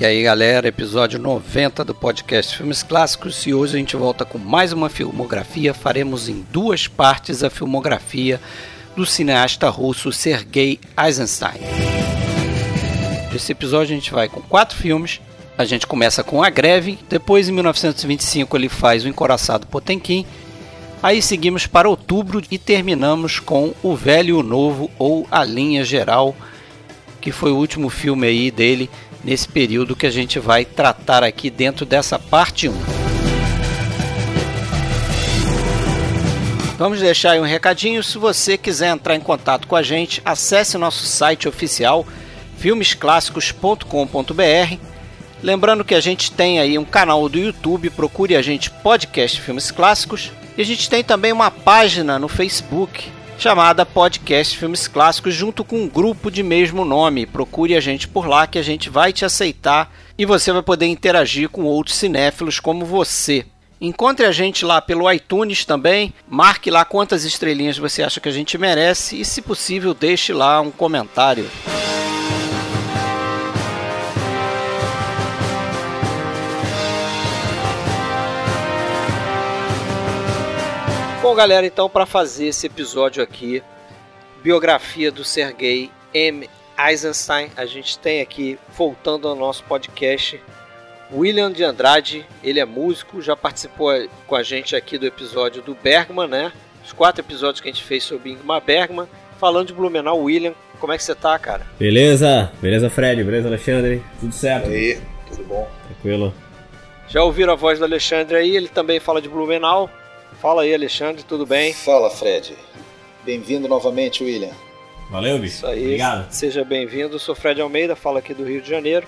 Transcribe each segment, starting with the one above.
E aí galera, episódio 90 do podcast Filmes Clássicos e hoje a gente volta com mais uma filmografia. Faremos em duas partes a filmografia do cineasta russo Sergei Eisenstein. Nesse episódio a gente vai com quatro filmes. A gente começa com A Greve, depois em 1925 ele faz O Encoraçado Potemkin, aí seguimos para outubro e terminamos com O Velho e o Novo ou A Linha Geral, que foi o último filme aí dele nesse período que a gente vai tratar aqui dentro dessa parte 1. Vamos deixar aí um recadinho. Se você quiser entrar em contato com a gente, acesse nosso site oficial filmesclássicos.com.br. Lembrando que a gente tem aí um canal do YouTube, procure a gente Podcast Filmes Clássicos. E a gente tem também uma página no Facebook chamada Podcast Filmes Clássicos, junto com um grupo de mesmo nome. Procure a gente por lá que a gente vai te aceitar e você vai poder interagir com outros cinéfilos como você. Encontre a gente lá pelo iTunes também, marque lá quantas estrelinhas você acha que a gente merece e, se possível, deixe lá um comentário. Bom, galera, então para fazer esse episódio aqui, biografia do Sergei M. Eisenstein, a gente tem aqui, voltando ao nosso podcast, William de Andrade. Ele é músico, já participou com a gente aqui do episódio do Bergman, né? Os quatro episódios que a gente fez sobre Ingmar Bergman. Falando de Blumenau, William, como é que você tá, cara? Beleza, beleza, Fred, beleza, Alexandre? Tudo certo? E aí, tudo bom? Tranquilo. Já ouviram a voz do Alexandre aí? Ele também fala de Blumenau. Fala aí, Alexandre, tudo bem? Fala, Fred. Bem-vindo novamente, William. Valeu, bicho. Isso aí. Obrigado. Seja bem-vindo. Sou Fred Almeida, falo aqui do Rio de Janeiro.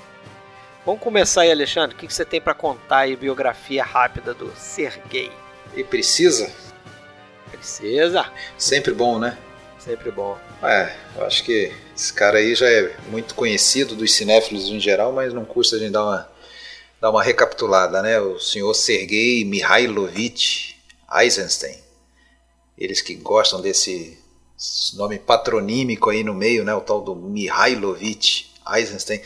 Vamos começar aí, Alexandre. O que você tem para contar aí, biografia rápida do Sergei? E precisa? Precisa. Sempre bom, né? Sempre bom. É, eu acho que esse cara aí já é muito conhecido dos cinéfilos em geral, mas não custa a gente dar uma, dar uma recapitulada, né? O senhor Sergei Mihailovich Eisenstein. Eles que gostam desse nome patronímico aí no meio, né, o tal do Mihailovich Eisenstein.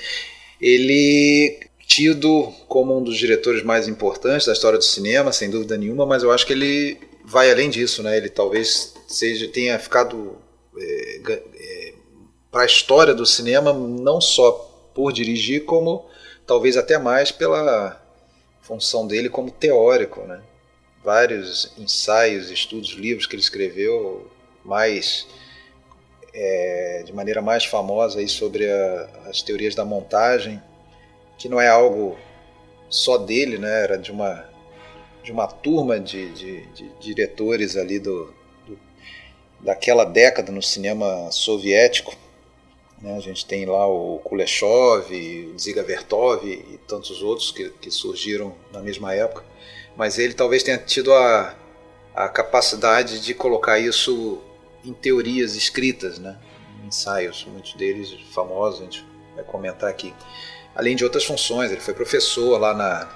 Ele tido como um dos diretores mais importantes da história do cinema, sem dúvida nenhuma, mas eu acho que ele vai além disso, né? Ele talvez seja tenha ficado é, é, para a história do cinema não só por dirigir, como talvez até mais pela função dele como teórico, né? Vários ensaios, estudos, livros que ele escreveu, mais é, de maneira mais famosa aí sobre a, as teorias da montagem, que não é algo só dele, né? Era de uma de uma turma de, de, de diretores ali do, do, daquela década no cinema soviético. Né? A gente tem lá o Kuleshov, o Ziga Vertov e tantos outros que, que surgiram na mesma época mas ele talvez tenha tido a, a capacidade de colocar isso em teorias escritas, né? ensaios, muitos deles famosos, a gente vai comentar aqui. Além de outras funções, ele foi professor lá na,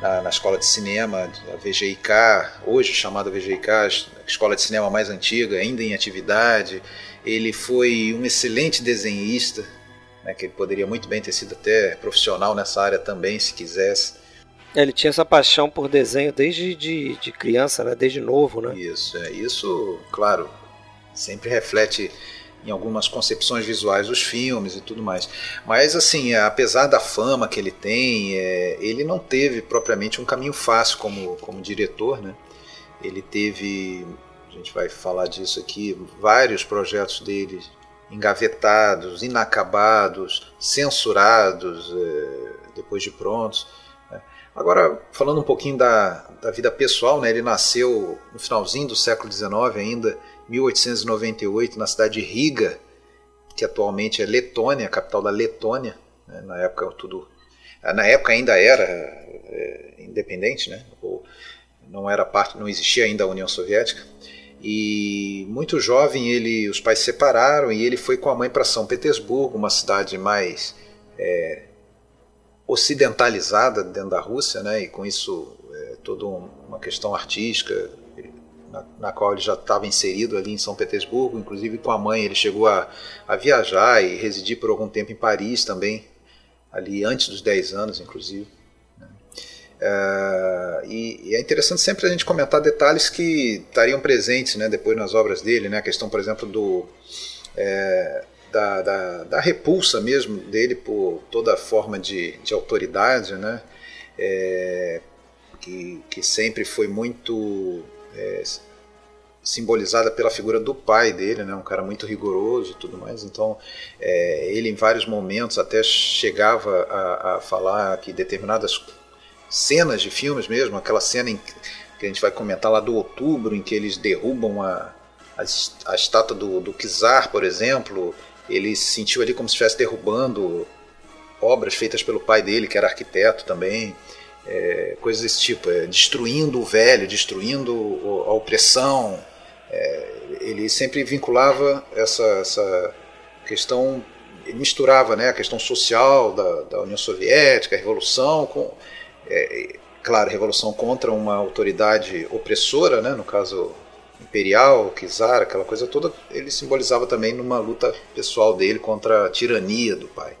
na, na escola de cinema, a VGIK, hoje chamada VGIK, a escola de cinema mais antiga, ainda em atividade. Ele foi um excelente desenhista, né, que ele poderia muito bem ter sido até profissional nessa área também, se quisesse. É, ele tinha essa paixão por desenho desde de, de criança, né? desde novo, né? Isso, é, isso, claro, sempre reflete em algumas concepções visuais dos filmes e tudo mais. Mas assim, apesar da fama que ele tem, é, ele não teve propriamente um caminho fácil como, como diretor, né? Ele teve, a gente vai falar disso aqui, vários projetos dele engavetados, inacabados, censurados é, depois de prontos. Agora, falando um pouquinho da, da vida pessoal, né, ele nasceu no finalzinho do século XIX, ainda 1898, na cidade de Riga, que atualmente é Letônia, capital da Letônia. Né, na época tudo, na época ainda era é, independente, né, ou não era parte, não existia ainda a União Soviética. E muito jovem ele, os pais se separaram e ele foi com a mãe para São Petersburgo, uma cidade mais é, ocidentalizada dentro da Rússia, né? E com isso é, toda uma questão artística na, na, qual ele já estava inserido ali em São Petersburgo, inclusive com a mãe ele chegou a, a viajar e residir por algum tempo em Paris também, ali antes dos 10 anos, inclusive. Né? Uh, e, e, é interessante sempre a gente comentar detalhes que estariam presentes né, depois nas obras dele, né? a questão, por exemplo, do, é, da, da, da, repulsa mesmo dele por toda forma de, de autoridade, né? É, que, que sempre foi muito é, simbolizada pela figura do pai dele, né, um cara muito rigoroso e tudo mais. Então, é, ele em vários momentos até chegava a, a, falar que determinadas cenas de filmes mesmo, aquela cena em, que a gente vai comentar lá do outubro, em que eles derrubam a, a, a estátua do, do Kizar, por exemplo, ele se sentiu ali como se estivesse derrubando obras feitas pelo pai dele, que era arquiteto também. É, coisas desse tipo, é, destruindo o velho, destruindo a opressão, é, ele sempre vinculava essa, essa questão, misturava né, a questão social da, da União Soviética, a revolução, com, é, claro, revolução contra uma autoridade opressora, né, no caso imperial, czar, aquela coisa toda, ele simbolizava também numa luta pessoal dele contra a tirania do pai.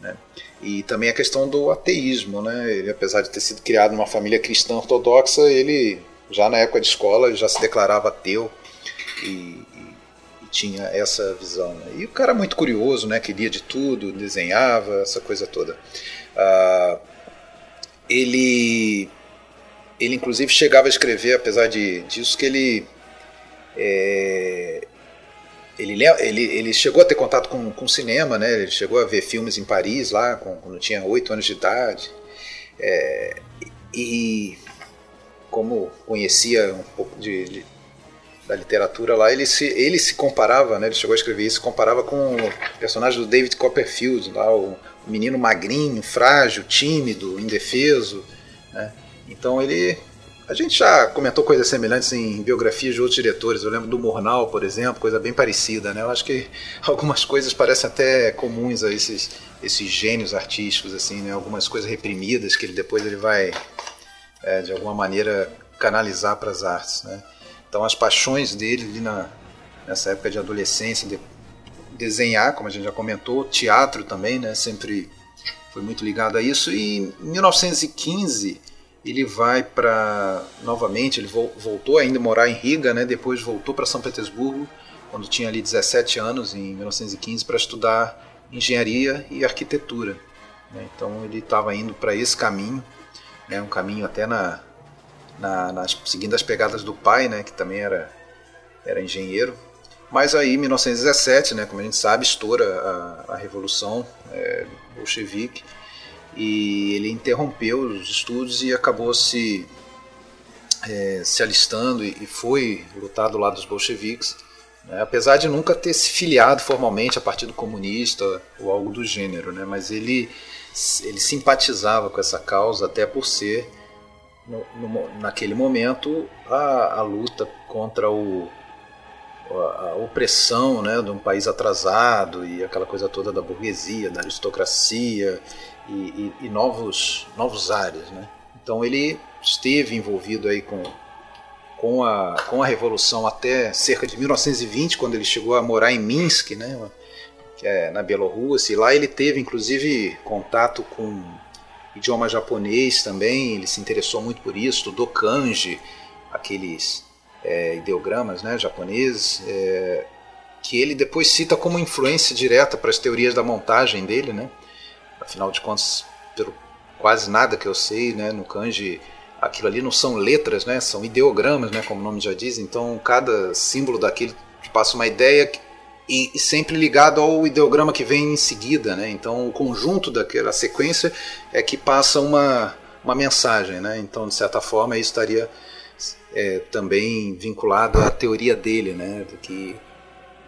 Né? E também a questão do ateísmo, né? Ele, apesar de ter sido criado numa família cristã ortodoxa, ele já na época de escola já se declarava ateu e, e, e tinha essa visão. Né? E o cara muito curioso, né, que lia de tudo, desenhava, essa coisa toda. Ah, ele, ele inclusive chegava a escrever, apesar de, disso, que ele, é, ele, ele, ele chegou a ter contato com, com cinema, né? ele chegou a ver filmes em Paris, lá com, quando tinha oito anos de idade. É, e como conhecia um pouco de, de, da literatura lá, ele se, ele se comparava, né, ele chegou a escrever isso, comparava com o personagem do David Copperfield, lá, o menino magrinho, frágil, tímido, indefeso. Né? Então ele. A gente já comentou coisas semelhantes em biografias de outros diretores. Eu lembro do Murnau, por exemplo, coisa bem parecida. Né? Eu acho que algumas coisas parecem até comuns a esses, esses gênios artísticos, assim, né? algumas coisas reprimidas que ele depois ele vai, é, de alguma maneira, canalizar para as artes. Né? Então as paixões dele ali na, nessa época de adolescência, de desenhar, como a gente já comentou, teatro também, né, sempre foi muito ligado a isso. E em 1915 ele vai para novamente, ele voltou ainda a morar em Riga, né, depois voltou para São Petersburgo quando tinha ali 17 anos em 1915 para estudar engenharia e arquitetura. Né, então ele estava indo para esse caminho, né, um caminho até na na, nas, seguindo as pegadas do pai, né, que também era, era engenheiro. Mas aí, em 1917, né, como a gente sabe, estoura a, a Revolução é, Bolchevique e ele interrompeu os estudos e acabou se, é, se alistando e, foi lutar do lado dos bolcheviques, né, apesar de nunca ter se filiado formalmente a Partido Comunista ou algo do gênero, né, mas ele, ele simpatizava com essa causa até por ser no, no, naquele momento a, a luta contra o, a, opressão né, de um país atrasado e aquela coisa toda da burguesia, da aristocracia e, e, e novos, novos áreas. Né? Então ele esteve envolvido aí com, com, a, com a Revolução até cerca de 1920, quando ele chegou a morar em Minsk, né, é na Bielorrússia, e lá ele teve inclusive contato com idioma japonês também, ele se interessou muito por isso, estudou kanji, aqueles é, ideogramas né, japoneses, é, que ele depois cita como influência direta para as teorias da montagem dele, né? Afinal de contas, pelo quase nada que eu sei, né, no kanji, aquilo ali não são letras, né, são ideogramas, né, como o nome já diz, então cada símbolo daquele passa uma ideia e, e, sempre ligado ao ideograma que vem em seguida, né? Então o conjunto daquela sequência é que passa uma, uma mensagem, né? Então de certa forma isso estaria é, também vinculado à teoria dele, né? Do que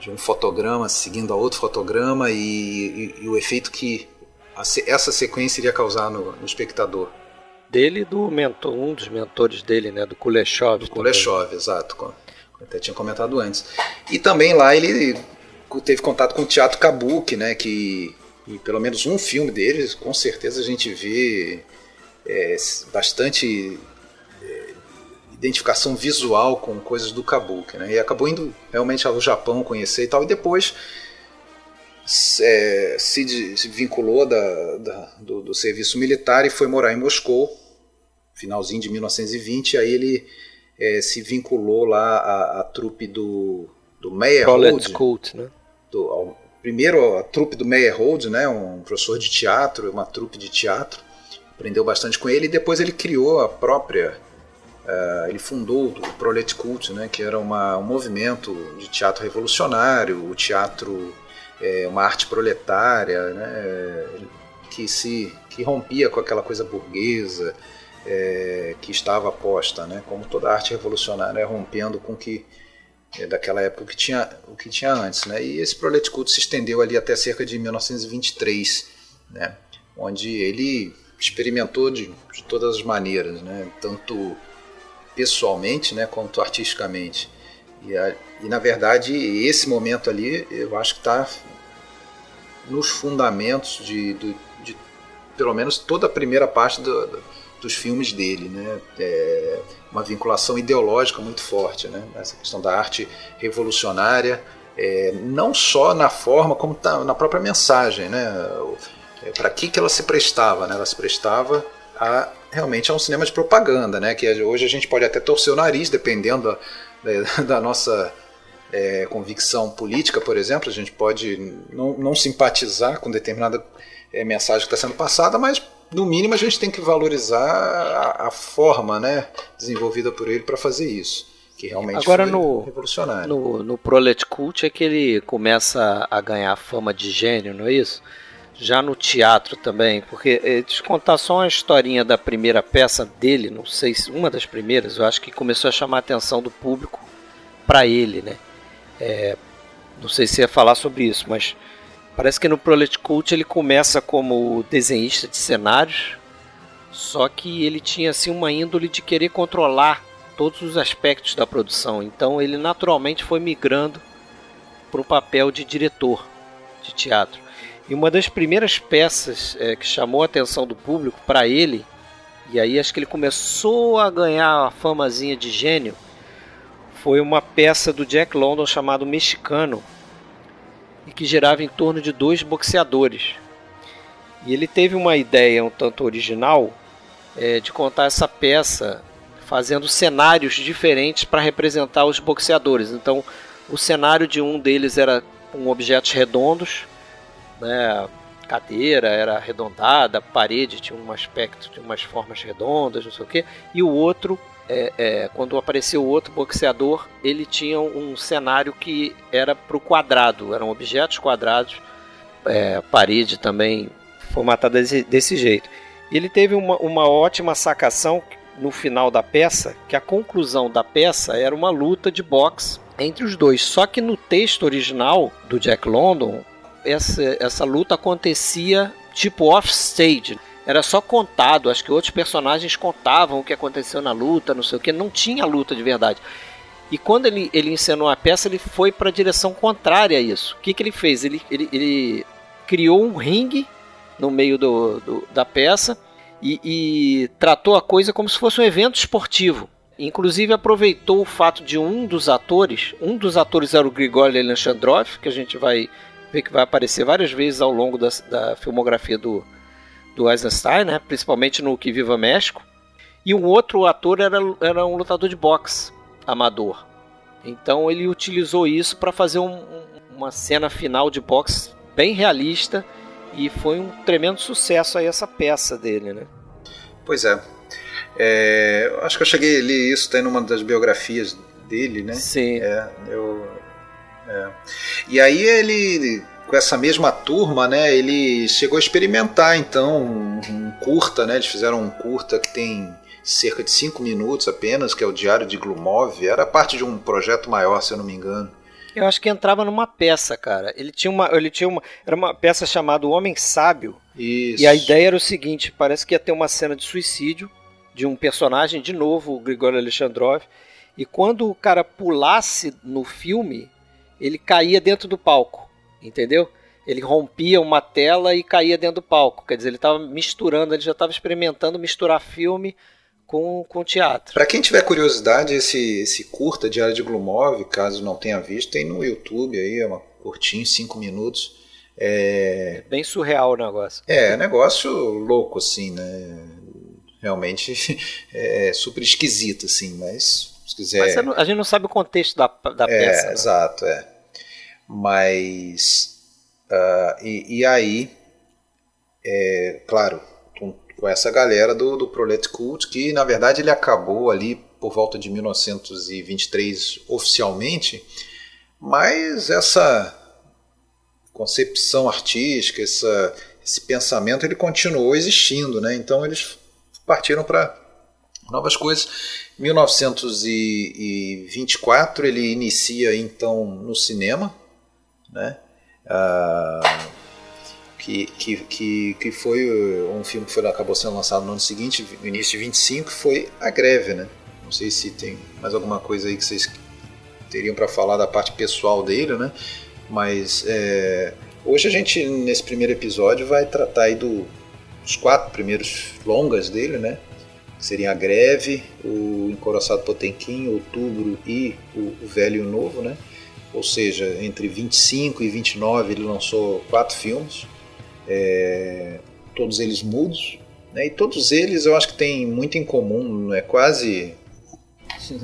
de um fotograma seguindo a outro fotograma e, e, e o efeito que a, essa sequência iria causar no, no espectador dele e do mentor, um dos mentores dele, né, do Kuleshov. Do Kuleshov, exato, como até tinha comentado antes. E também lá ele teve contato com o teatro kabuki, né? Que pelo menos um filme deles, com certeza a gente vê é, bastante identificação visual com coisas do kabuki, né? E acabou indo realmente ao Japão conhecer e tal, e depois é, se, se, vinculou da, da, do, do, serviço militar e foi morar em Moscou, finalzinho de 1920. Aí ele é, se vinculou lá à, à trupe do, do Meyerhold. Cult, né? Do, ao, primeiro a trupe do Meyerhold, né, um professor de teatro, uma trupe de teatro. Aprendeu bastante com ele e depois ele criou a própria Uh, ele fundou o Prolet Cult, né, que era uma, um movimento de teatro revolucionário, o teatro é, uma arte proletária, né, que se que rompia com aquela coisa burguesa é, que estava posta, né, como toda arte revolucionária, rompendo com que é, daquela época que tinha o que tinha antes, né, e esse Prolet Cult se estendeu ali até cerca de 1923, né, onde ele experimentou de, de todas as maneiras, né, tanto pessoalmente, né, quanto artisticamente. E, a, e na verdade esse momento ali eu acho que está nos fundamentos de, de, de, pelo menos toda a primeira parte do, do, dos filmes dele, né? É uma vinculação ideológica muito forte, né? Essa questão da arte revolucionária, é, não só na forma como tá na própria mensagem, né? É, Para que que ela se prestava, né? Ela se prestava a realmente a um cinema de propaganda, né? Que hoje a gente pode até torcer o nariz, dependendo da, da nossa é, convicção política, por exemplo. A gente pode não, não simpatizar com determinada é, mensagem que está sendo passada, mas no mínimo a gente tem que valorizar a, a forma, né, desenvolvida por ele para fazer isso. Que realmente Agora foi no, revolucionário. No, no Prolet Cult é que ele começa a ganhar fama de gênio, não é isso? Já no teatro também, porque eh, deixa eu contar só uma historinha da primeira peça dele, não sei se uma das primeiras, eu acho que começou a chamar a atenção do público para ele, né? É, não sei se ia falar sobre isso, mas parece que no Prolet Cult ele começa como desenhista de cenários, só que ele tinha assim uma índole de querer controlar todos os aspectos da produção, então ele naturalmente foi migrando para o papel de diretor de teatro. E uma das primeiras peças é, que chamou a atenção do público para ele, e aí acho que ele começou a ganhar a famazinha de gênio, foi uma peça do Jack London chamado Mexicano, e que girava em torno de dois boxeadores. E ele teve uma ideia um tanto original é, de contar essa peça fazendo cenários diferentes para representar os boxeadores. Então, o cenário de um deles era com objetos redondos né? Cadeira era arredondada, a parede tinha um aspecto, tinha umas formas redondas, não sei o que. E o outro, é, é, quando apareceu o outro boxeador, ele tinha um cenário que era para o quadrado, eram objetos quadrados, é, parede também formatada desse, desse jeito. E ele teve uma, uma ótima sacação no final da peça, que a conclusão da peça era uma luta de boxe entre os dois. Só que no texto original do Jack London, essa, essa luta acontecia tipo off-stage. Era só contado, acho que outros personagens contavam o que aconteceu na luta, não sei o que, não tinha luta de verdade. E quando ele, ele encenou a peça, ele foi para a direção contrária a isso. O que, que ele fez? Ele, ele, ele criou um ringue no meio do, do da peça e, e, tratou a coisa como se fosse um evento esportivo. Inclusive aproveitou o fato de um dos atores, um dos atores era o Grigory Alexandrov, que a gente vai vê que vai aparecer várias vezes ao longo da, da filmografia do, do Eisenstein, né? principalmente no Que Viva México. E um outro ator era, era um lutador de boxe amador. Então ele utilizou isso para fazer um, uma cena final de boxe bem realista e foi um tremendo sucesso aí essa peça dele, né? Pois é. é acho que eu cheguei a ler isso tem numa das biografias dele, né? Sim. É, eu é. E aí ele, com essa mesma turma, né, ele chegou a experimentar então um, um curta, né? Eles fizeram um curta que tem cerca de cinco minutos apenas, que é o Diário de Glumov. Era parte de um projeto maior, se eu não me engano. Eu acho que entrava numa peça, cara. Ele tinha uma, ele tinha uma, era uma peça chamada O Homem Sábio. Isso. E a ideia era o seguinte: parece que ia ter uma cena de suicídio de um personagem, de novo, o Grigori Alexandrov. E quando o cara pulasse no filme, ele caía dentro do palco, entendeu? Ele rompia uma tela e caía dentro do palco. Quer dizer, ele estava misturando, ele já estava experimentando misturar filme com, com teatro. Para quem tiver curiosidade, esse, esse curta Diário de Glumov, caso não tenha visto, tem no YouTube aí, é uma curtinho, cinco minutos. É... é bem surreal o negócio. É, negócio louco, assim, né? Realmente é super esquisito, assim, mas se quiser. Mas a gente não sabe o contexto da, da é, peça. Né? Exato, é. Mas. Uh, e, e, aí, é, claro, com, com, essa galera do, do Prolet Cult, que na verdade ele acabou ali por volta de 1923 oficialmente, mas essa concepção artística, essa, esse pensamento, ele continuou existindo, né? Então eles partiram para novas coisas. 1924 ele inicia então no cinema, né? Ah, que, que, que, que foi um filme que foi, acabou sendo lançado no ano seguinte, no início de 25, foi A Greve, né? Não sei se tem mais alguma coisa aí que vocês teriam para falar da parte pessoal dele, né? Mas é, hoje a gente, nesse primeiro episódio, vai tratar aí do, dos quatro primeiros longas dele, né? Seriam a Greve, o Encoraçado Potemkin, Outubro e o, o Velho e o Novo, né? Ou seja, entre 25 e 29 ele lançou quatro filmes, é, todos eles mudos, né? E todos eles eu acho que têm muito em comum, é quase,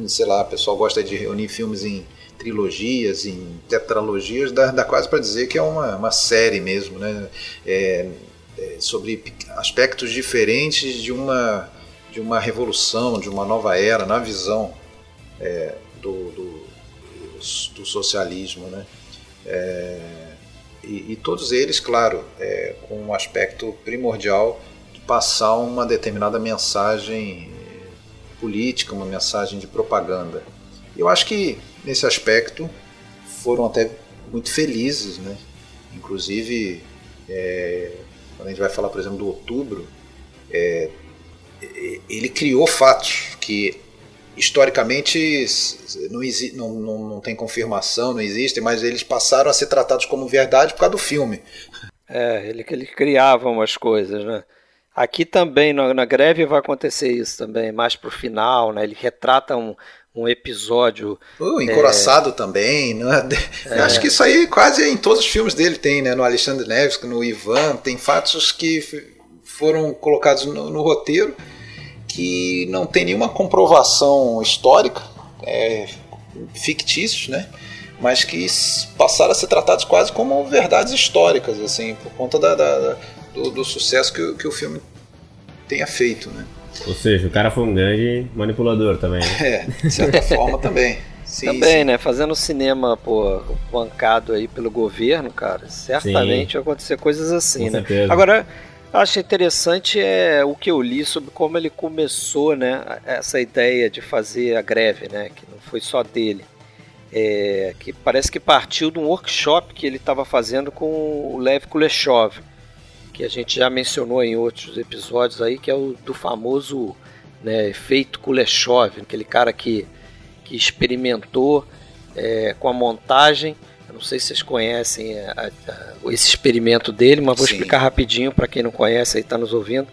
sei lá, o pessoal gosta de reunir filmes em trilogias, em tetralogias, dá, dá quase para dizer que é uma, uma série mesmo, né? É, é, sobre aspectos diferentes de uma, de uma revolução, de uma nova era, na visão é, do, do, do, socialismo, né? É, e, e, todos eles, claro, é, com um aspecto primordial de passar uma determinada mensagem política, uma mensagem de propaganda. Eu acho que nesse aspecto foram até muito felizes, né? Inclusive, é, quando a gente vai falar, por exemplo, do outubro, é, ele criou fatos que historicamente não, não, não, não tem confirmação, não existem, mas eles passaram a ser tratados como verdade por causa do filme. É, ele, ele criava umas coisas, né? Aqui também, na, na greve, vai acontecer isso também, mais pro final, né? Ele retrata um, um episódio. O encoraçado é... também, né? É... Acho que isso aí quase em todos os filmes dele tem, né? No Alexandre Neves, no Ivan, tem fatos que foram colocados no, no roteiro que não tem nenhuma comprovação histórica, é, fictícios, né? Mas que passaram a ser tratados quase como verdades históricas, assim, por conta da, da do, do, sucesso que, que o filme tenha feito, né? Ou seja, o cara foi um grande manipulador também. Né? É, de certa forma também. Sim, também, sim. né? Fazendo cinema, pô, bancado aí pelo governo, cara, certamente sim. vai acontecer coisas assim, Com né? Certeza. Agora, acho interessante é o que eu li sobre como ele começou, né? Essa ideia de fazer a greve, né? Que não foi só dele. É, que parece que partiu de um workshop que ele estava fazendo com o Lev Kuleshov que a gente já mencionou em outros episódios aí, que é o do famoso né, efeito Kuleshov, aquele cara que, que experimentou é, com a montagem. Eu não sei se vocês conhecem a, a, esse experimento dele, mas vou Sim. explicar rapidinho para quem não conhece e está nos ouvindo,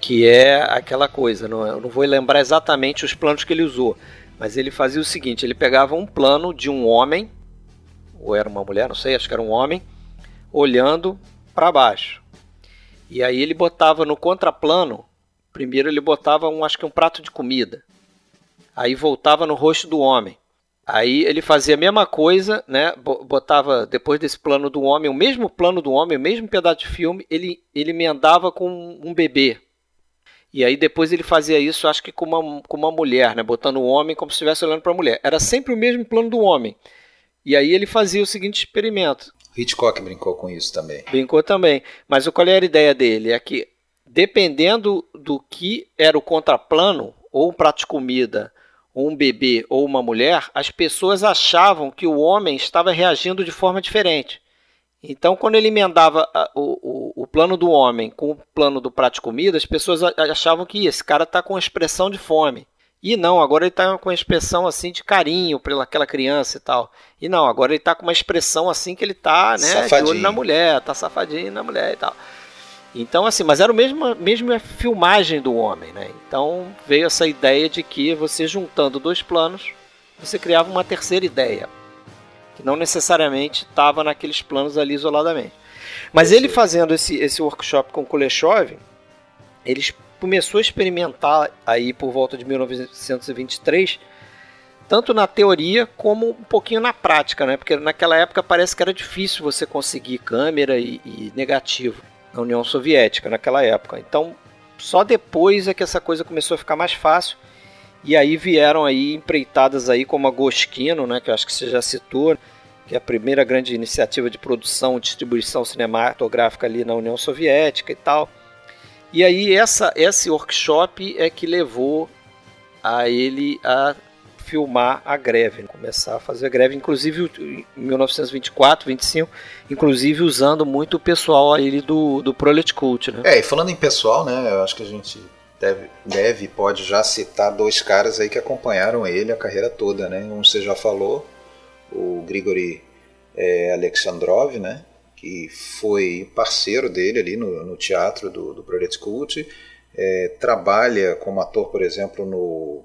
que é aquela coisa. Não, eu não vou lembrar exatamente os planos que ele usou, mas ele fazia o seguinte: ele pegava um plano de um homem, ou era uma mulher, não sei, acho que era um homem, olhando para baixo. E aí ele botava no contraplano, primeiro ele botava um, acho que um prato de comida. Aí voltava no rosto do homem. Aí ele fazia a mesma coisa, né? Botava depois desse plano do homem, o mesmo plano do homem, o mesmo pedaço de filme, ele ele emendava com um bebê. E aí depois ele fazia isso, acho que com uma, com uma mulher, né? Botando o homem como se estivesse olhando para a mulher. Era sempre o mesmo plano do homem. E aí ele fazia o seguinte experimento. Hitchcock brincou com isso também. Brincou também. Mas qual era a ideia dele? É que, dependendo do que era o contraplano, ou um prato de comida, um bebê, ou uma mulher, as pessoas achavam que o homem estava reagindo de forma diferente. Então, quando ele emendava o, o, o plano do homem com o plano do prato de comida, as pessoas achavam que esse cara está com expressão de fome. E não, agora ele está com uma expressão assim de carinho pelaquela criança e tal. E não, agora ele está com uma expressão assim que ele está, né, de olho na mulher, tá safadinho na mulher e tal. Então, assim, mas era o mesmo, mesmo a filmagem do homem, né? Então veio essa ideia de que você juntando dois planos, você criava uma terceira ideia, que não necessariamente estava naqueles planos ali isoladamente. Mas ele fazendo esse, esse workshop com Kuleshov, ele começou a experimentar aí por volta de 1923, tanto na teoria como um pouquinho na prática, né? Porque naquela época parece que era difícil você conseguir câmera e, e negativo na União Soviética naquela época. Então, só depois é que essa coisa começou a ficar mais fácil. E aí vieram aí empreitadas aí como a Goskino, né, que eu acho que você já citou, que é a primeira grande iniciativa de produção e distribuição cinematográfica ali na União Soviética e tal. E aí essa esse workshop é que levou a ele a filmar a greve, começar a fazer a greve, inclusive em 1924, 25, inclusive usando muito o pessoal aí do, do Prolet Cult, né? É, e falando em pessoal, né, eu acho que a gente deve, deve pode já citar dois caras aí que acompanharam ele a carreira toda, né? Um você já falou, o Grigori é, Alexandrov, né? Que foi parceiro dele ali no, no teatro do, do Prolet Cult, é, trabalha como ator, por exemplo, no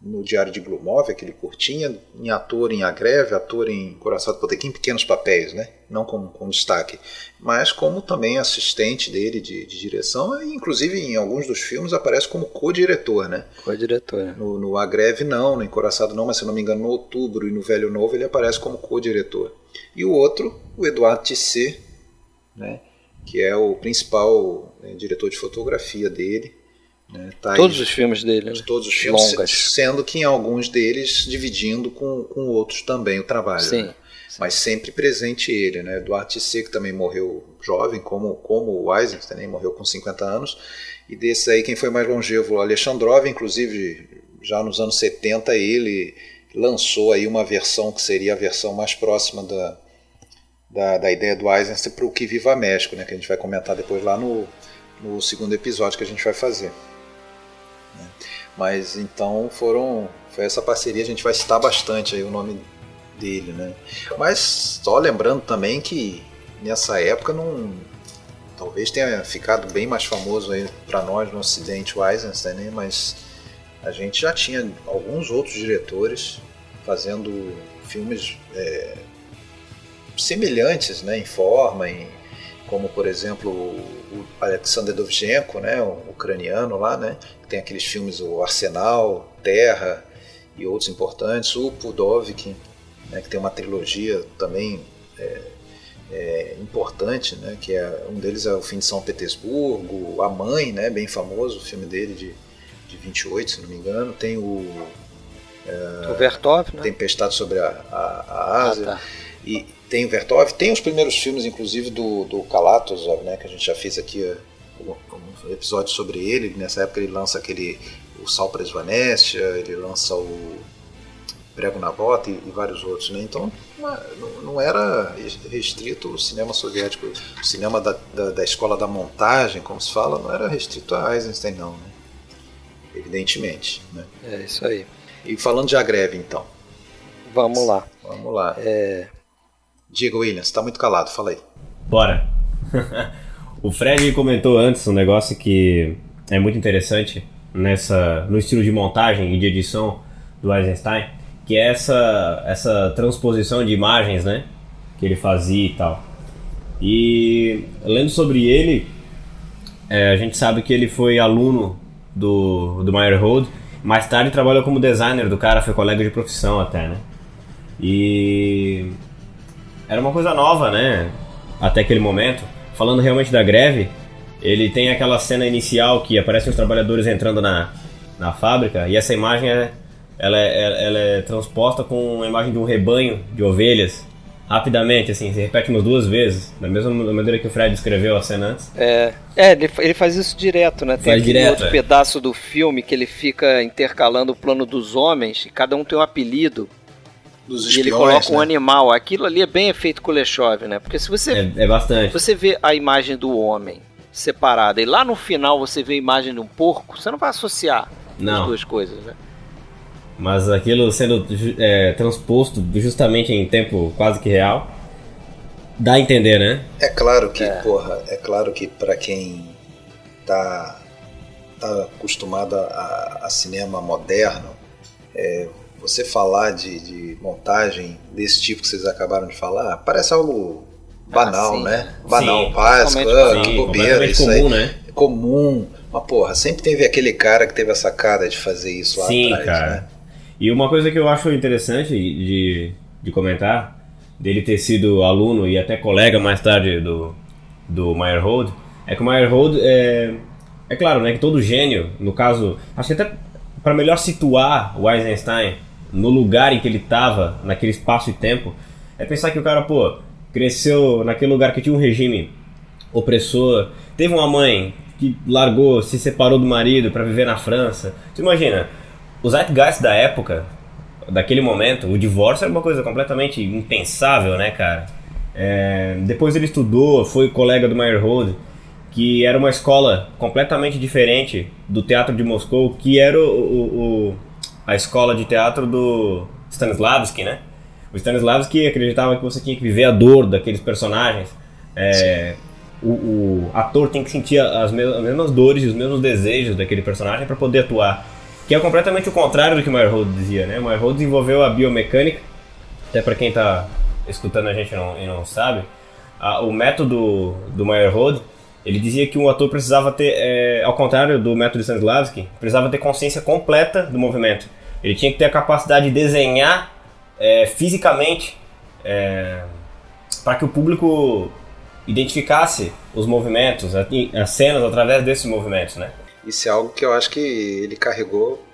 no Diário de Glumov, aquele curtinha, em ator em A Greve, ator em Coração do Potequim, pequenos papéis, né? não como, com destaque, mas como também assistente dele de, de, direção, e inclusive em alguns dos filmes aparece como co-diretor. Né? Co-diretor. Né? No, no A Greve não, no Encoraçado não, mas se não me engano no Outubro e no Velho Novo ele aparece como co-diretor. E o outro, o Eduardo Tissé, né? que é o principal né, diretor de fotografia dele, né? Tá todos aí, os filmes dele, né? Todos os filmes, Longas. sendo que em alguns deles dividindo com, com outros também o trabalho. Sim, né? sim. Mas sempre presente ele, né? Eduardo Tissé, que também morreu jovem, como, como o Eisenstein, também morreu com 50 anos. E desse aí, quem foi mais longevo, o Alexandrov, inclusive já nos anos 70 ele lançou aí uma versão que seria a versão mais próxima da, da, da ideia do Eisenstein para o Que Viva México, né? Que a gente vai comentar depois lá no, no segundo episódio que a gente vai fazer. Né? Mas então foram foi essa parceria, a gente vai citar bastante aí o nome dele, né? Mas só lembrando também que nessa época não talvez tenha ficado bem mais famoso aí para nós no Ocidente o Eisenstein, né? Mas a gente já tinha alguns outros diretores fazendo filmes é, semelhantes, né? Em forma, em, como por exemplo o Alexander Dovzhenko, né, o ucraniano lá, né, tem aqueles filmes o Arsenal, Terra e outros importantes, o Pudovkin, né, que tem uma trilogia também é, é, importante, né, que é um deles é o Fim de São Petersburgo, A Mãe, né, bem famoso, o filme dele de, de 28, se não me engano, tem o é, o Vertov, né? Tempestade sobre a, a, a Ásia. Ah, tá. E, tem o Vertov, tem os primeiros filmes, inclusive, do, do Kalatozov, né, que a gente já fez aqui uh, um episódio sobre ele. Nessa época ele lança aquele O Sal para Esvanestia, ele lança o Prego na Bota e, e vários outros. Né? Então não, não, era restrito o cinema soviético, o cinema da, da, da, escola da montagem, como se fala, não era restrito a Eisenstein, não. Né? Evidentemente. Né? É isso aí. E falando de a greve, então. Vamos lá. Vamos lá. É, Diego Williams, está muito calado, fala aí. Bora. o Fred comentou antes um negócio que é muito interessante nessa no estilo de montagem e de edição do Eisenstein, que é essa essa transposição de imagens, né, que ele fazia e tal. E lendo sobre ele, é, a gente sabe que ele foi aluno do do Meyerhold, mais tarde trabalhou como designer do cara, foi colega de profissão até, né? E era uma coisa nova, né? Até aquele momento. Falando realmente da greve, ele tem aquela cena inicial que aparecem os trabalhadores entrando na, na fábrica e essa imagem é, ela é, ela é transposta com a imagem de um rebanho de ovelhas rapidamente, assim, se repete umas duas vezes, da mesma maneira que o Fred descreveu a cena antes. É, é ele, ele faz isso direto, né? Tem direto, outro é. pedaço do filme que ele fica intercalando o plano dos homens, e cada um tem um apelido dos espiões, e ele coloca né? um animal. Aquilo ali é bem efeito Kuleshov, né? Porque se você é, é bastante. você vê a imagem do homem separada e lá no final você vê a imagem de um porco, você não vai associar não. as duas coisas, né? Mas aquilo sendo é, transposto justamente em tempo quase que real, dá a entender, né? É claro que, é. porra, é claro que para quem tá, tá acostumado a, a cinema moderno, é, você falar de, de, montagem desse tipo que vocês acabaram de falar, parece algo banal, Ah, né? Banal, Sim, Páscoa, totalmente ah, que bobeira, isso comum, aí. né? Comum. Mas, porra, sempre teve aquele cara que teve a sacada de fazer isso lá Sim, atrás, cara. né? E uma coisa que eu acho interessante de, de comentar, dele ter sido aluno e até colega mais tarde do, do Meyerhold, é que o Meyerhold é, é claro, né, que todo gênio, no caso, acho que até para melhor situar o Eisenstein no lugar em que ele estava, naquele espaço e tempo, é pensar que o cara, pô, cresceu naquele lugar que tinha um regime opressor, teve uma mãe que largou, se separou do marido para viver na França. Você imagina, o zeitgeist da época, daquele momento, o divórcio era uma coisa completamente impensável, né, cara? É, depois ele estudou, foi colega do Meyerhold, que era uma escola completamente diferente do teatro de Moscou, que era o, o- o- a escola de teatro do Stanislavski, né? O Stanislavski acreditava que você tinha que viver a dor daqueles personagens. É, o, o ator tem que sentir as, mes- as mesmas dores e os mesmos desejos daquele personagem para poder atuar. Que é completamente o contrário do que o Meyerhold dizia, né? O Meyerhold desenvolveu a biomecânica, até para quem está escutando a gente não, e não sabe, a- o método do Meyerhold, ele dizia que um ator precisava ter, é, ao contrário do método de Stanislavski, precisava ter consciência completa do movimento. Ele tinha que ter a capacidade de desenhar é, fisicamente para que o público identificasse os movimentos, as cenas através desses movimentos, né? Isso é algo que eu acho que ele carregou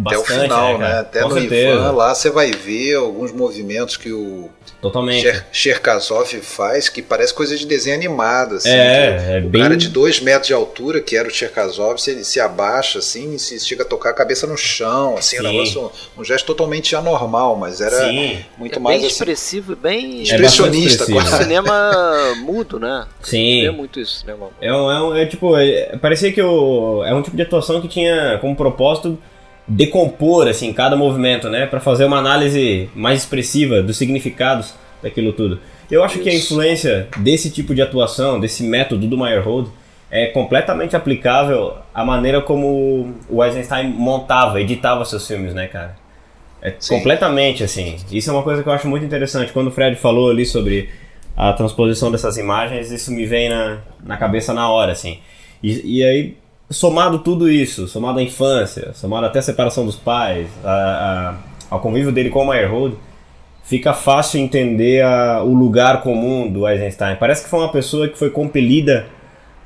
Bastante, até o final, né? cara? Até Com no certeza. Ivan lá você vai ver alguns movimentos que o Totalmente. Cherkasov faz que parece coisa de desenho animado, assim. É, que é o bem- cara de dois metros de altura, que era o Cherkasov, se ele se abaixa assim, e se chega a tocar a cabeça no chão, assim, um um gesto totalmente anormal, mas era Sim, muito é mais bem assim, expressivo e bem expressionista, expressivo. quase. cinema mudo, né? Sim. Vê muito isso, cinema. É, um, é, um- é tipo, é- parecia que o, é um tipo de atuação que tinha como propósito decompor assim cada movimento, né, Pra fazer uma análise mais expressiva dos significados daquilo tudo. Eu acho que a influência desse tipo de atuação, desse método do Meyerhold, é completamente aplicável à maneira como o Eisenstein montava, editava seus filmes, né, cara? É Sim. completamente assim. Isso é uma coisa que eu acho muito interessante. Quando o Fred falou ali sobre a transposição dessas imagens, isso me vem na, na cabeça na hora, assim. E, e aí, somado tudo isso, somado à infância, somado até a separação dos pais, a- a- ao convívio dele com o Meyerhold, fica fácil entender a- o lugar comum do Eisenstein. Parece que foi uma pessoa que foi compelida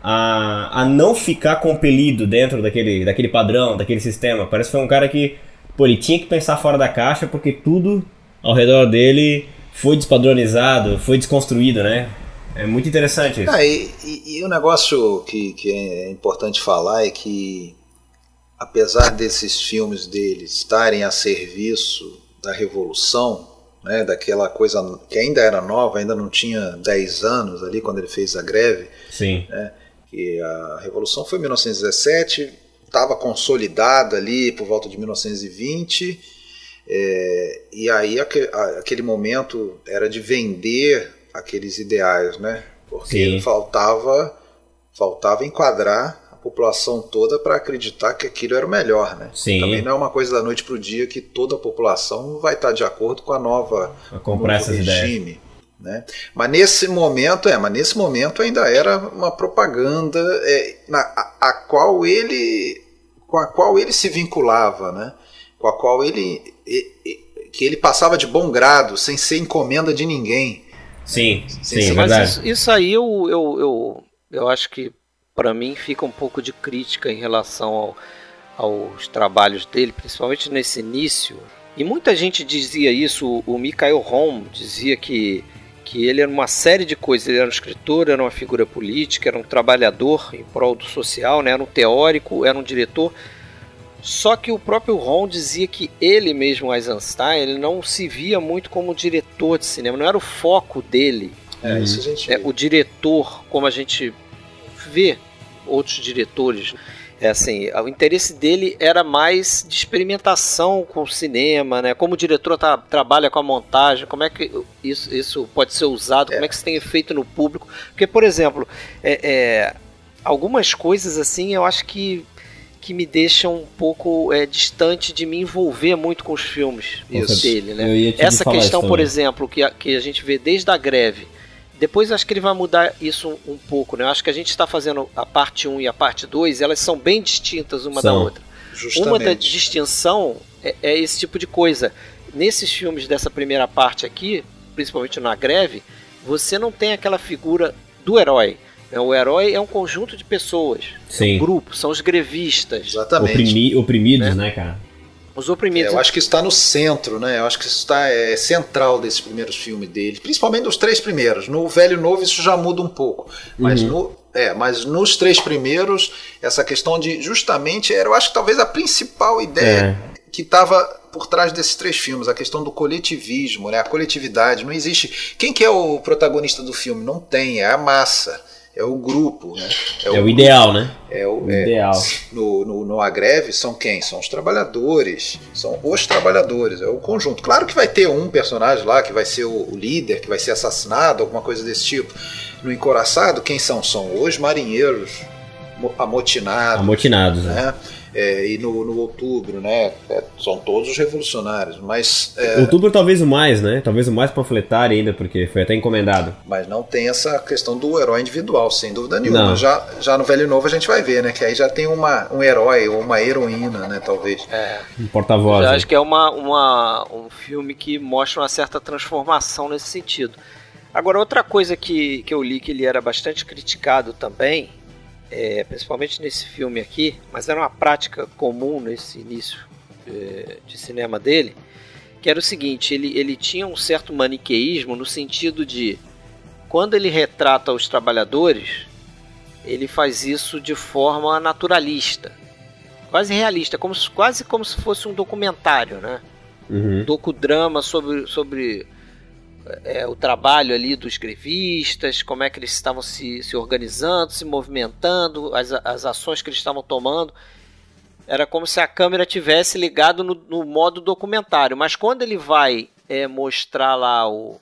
a, a não ficar compelido dentro daquele, daquele padrão, daquele sistema. Parece que foi um cara que, pô, ele tinha que pensar fora da caixa porque tudo ao redor dele foi despadronizado, foi desconstruído, né? É muito interessante isso. Ah, e, e- e o negócio que, que é importante falar é que, apesar desses filmes dele estarem a serviço da revolução, né, daquela coisa que ainda era nova, ainda não tinha 10 anos ali quando ele fez a greve, Sim, que a revolução foi em 1917, estava consolidada ali por volta de 1920, é, e aí aquele momento era de vender aqueles ideais, né? Porque Sim. faltava faltava enquadrar a população toda para acreditar que aquilo era o melhor, né? Sim. Também não é uma coisa da noite para o dia que toda a população vai estar de acordo com a nova a comprar essas ideias. regime, né? Mas nesse momento, é, mas nesse momento ainda era uma propaganda é, na, a, a qual ele com a qual ele se vinculava, né? Com a qual ele e- e- que ele passava de bom grado, sem ser encomenda de ninguém. Sim, Sim, sim, Mas verdade. isso, isso aí eu, eu, eu, eu acho que para mim fica um pouco de crítica em relação ao- aos trabalhos dele, principalmente nesse início. E muita gente dizia isso, o- Mikhail Rom dizia que, que ele era uma série de coisas. Ele era um escritor, era uma figura política, era um trabalhador em prol do social, né? era um teórico, era um diretor. Só que o próprio Ron dizia que ele mesmo, Eisenstein, ele não se via muito como diretor de cinema, não era o foco dele É, Uhum. isso a gente é, o diretor, como a gente vê outros diretores, é assim, o interesse dele era mais de experimentação com o cinema, né? Como o diretor tá- trabalha com a montagem, como é que isso, isso pode ser usado, como é que isso tem efeito no público. Porque, por exemplo, é, é, algumas coisas assim eu acho que que me deixam um pouco é, distante de me envolver muito com os filmes Isso. dele, né? Essa questão, por exemplo, que a, que a gente vê desde a greve, Depois acho que ele vai mudar isso um, um pouco, né? Eu acho que a gente está fazendo a parte 1 e a parte 2, elas são bem distintas uma são. da outra. Justamente. Uma da distinção é, é esse tipo de coisa. Nesses filmes dessa primeira parte aqui, principalmente na greve, você não tem aquela figura do herói. Né? O herói é um conjunto de pessoas, Sim. É um grupo, são os grevistas. Exatamente. Oprimi, oprimidos, né, né cara? Os oprimidos. É, eu acho que isso está no centro, né? Eu acho que isso está é, central desses primeiros filmes dele, principalmente dos três primeiros. No Velho e Novo isso já muda um pouco, mas uhum. no, é, mas nos três primeiros essa questão de justamente era, eu acho que talvez a principal ideia é. que estava por trás desses três filmes, a questão do coletivismo, né? A coletividade. Não existe. Quem que é o protagonista do filme? Não tem, é a massa é o grupo, né? É, o, é o ideal, né? É o, o é, ideal. No, no, no Agreve são quem? São os trabalhadores. São os trabalhadores, é o conjunto. Claro que vai ter um personagem lá que vai ser o, o líder, que vai ser assassinado, alguma coisa desse tipo. No Encoraçado, quem são? São os marinheiros amotinados. Amotinados, né? né? É, e no, no, outubro, né? É, são todos os revolucionários, mas... É, outubro talvez o mais, né? Talvez o mais panfletário ainda, porque foi até encomendado. Mas não tem essa questão do herói individual, sem dúvida nenhuma. Já, já no Velho Novo a gente vai ver, né? Que aí já tem uma, um herói ou uma heroína, né? Talvez. É. Um porta-voz. Acho que é uma, uma, um filme que mostra uma certa transformação nesse sentido. Agora, outra coisa que, que eu li que ele era bastante criticado também é, principalmente nesse filme aqui, mas era uma prática comum nesse início é, de cinema dele, que era o seguinte: ele, ele tinha um certo maniqueísmo no sentido de quando ele retrata os trabalhadores, ele faz isso de forma naturalista, quase realista, como se, quase como se fosse um documentário, né? Uhum. Um docudrama sobre, sobre é, o trabalho ali dos grevistas, como é que eles estavam se, se organizando, se movimentando, as, as ações que eles estavam tomando. Era como se a câmera tivesse ligado no, no modo documentário. Mas quando ele vai é, mostrar lá o,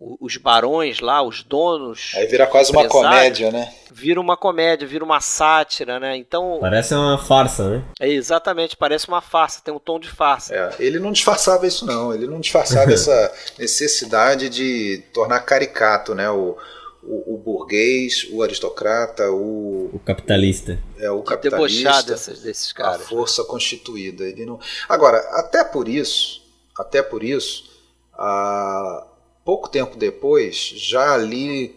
os barões lá, os donos. Aí vira quase uma comédia, né? Vira uma comédia, vira uma sátira, né? Então. Parece uma farsa, né? É, exatamente, parece uma farsa, tem um tom de farsa. É, ele não disfarçava isso, não. Ele não disfarçava essa necessidade de tornar caricato, né? O, o, o, burguês, o aristocrata, o. O capitalista. É, o capitalista. Debochar desses, desses caras. A força constituída. Ele não... Agora, até por isso, até por isso, a pouco tempo depois, já ali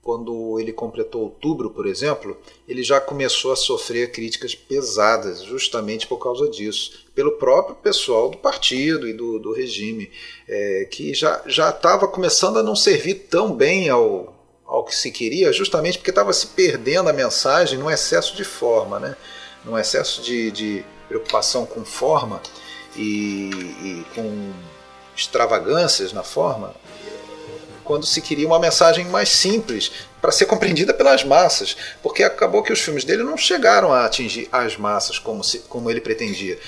quando ele completou outubro, por exemplo, ele já começou a sofrer críticas pesadas, justamente por causa disso, pelo próprio pessoal do partido e do, do regime, é, que já estava começando a não servir tão bem ao, ao que se queria, justamente porque estava se perdendo a mensagem num excesso de forma, né? num excesso de, de preocupação com forma e, e com extravagâncias na forma, quando se queria uma mensagem mais simples para ser compreendida pelas massas, porque acabou que os filmes dele não chegaram a atingir as massas como, se, como ele pretendia.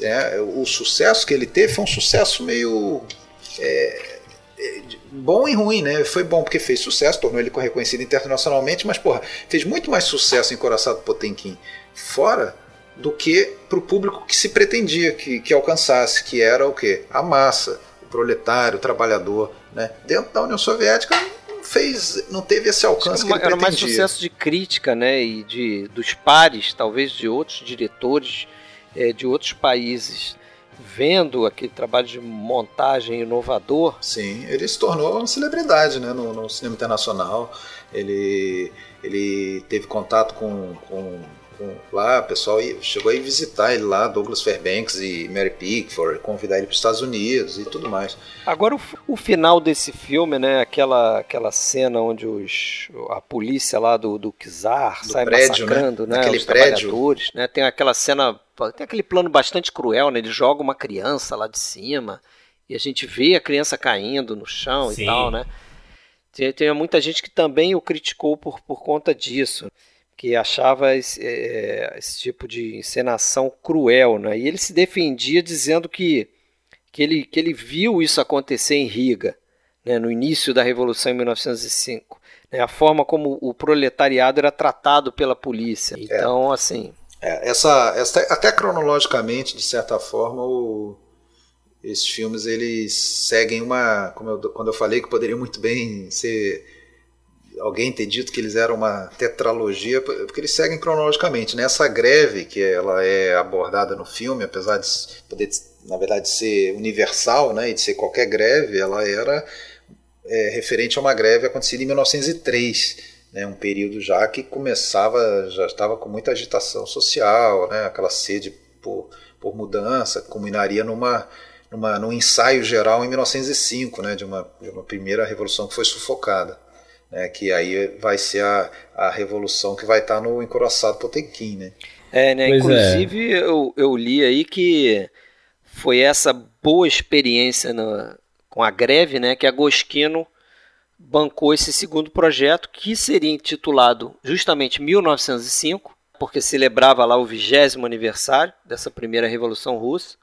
É, o sucesso que ele teve foi um sucesso meio é, é bom e ruim, né? Foi bom porque fez sucesso, tornou ele reconhecido internacionalmente, mas porra, fez muito mais sucesso em Coraçado Potemkin fora do que para o público que se pretendia que, que alcançasse, que era o que? A massa, o proletário, o trabalhador. Né? Dentro da União Soviética não fez, não teve esse alcance que, que ele Era mais sucesso de crítica, né? E de dos pares, talvez de outros diretores é, de outros países vendo aquele trabalho de montagem inovador. Sim, ele se tornou uma celebridade né, no, no cinema internacional. Ele, ele teve contato com, com lá, o pessoal chegou a ir visitar ele lá, Douglas Fairbanks e Mary Pickford, convidar ele para os Estados Unidos e tudo mais. Agora o, o, final desse filme, né, aquela, aquela cena onde os, a polícia lá do, do Kizar do sai prédio, né? massacrando né? né, os prédio. trabalhadores, né, tem aquela cena, tem aquele plano bastante cruel, né, ele joga uma criança lá de cima e a gente vê a criança caindo no chão Sim. e tal, né. Tem, tem muita gente que também o criticou por, por conta disso que achava esse, é, esse, tipo de encenação cruel, né? E ele se defendia dizendo que, que, ele, que ele viu isso acontecer em Riga, né? no início da Revolução em 1905. Né? A forma como o proletariado era tratado pela polícia. Então, é. assim... É, essa, essa, até cronologicamente, de certa forma, o, esses filmes eles seguem uma, como eu, quando eu falei que poderia muito bem ser alguém ter dito que eles eram uma tetralogia, porque eles seguem cronologicamente. Né? greve que ela é abordada no filme, apesar de poder, na verdade, ser universal, né, e de ser qualquer greve, ela era é, referente a uma greve acontecida em 1903, né, um período já que começava, já estava com muita agitação social, né, aquela sede por, por mudança, culminaria numa numa, num ensaio geral em 1905, né, de uma, de uma primeira revolução que foi sufocada né, que aí vai ser a, a revolução que vai estar tá no encoraçado Potemkin, né? É, né? Inclusive é. Eu, eu li aí que foi essa boa experiência no, com a greve, né, que a Goskino bancou esse segundo projeto que seria intitulado justamente 1905, porque celebrava lá o vigésimo aniversário dessa primeira revolução russa.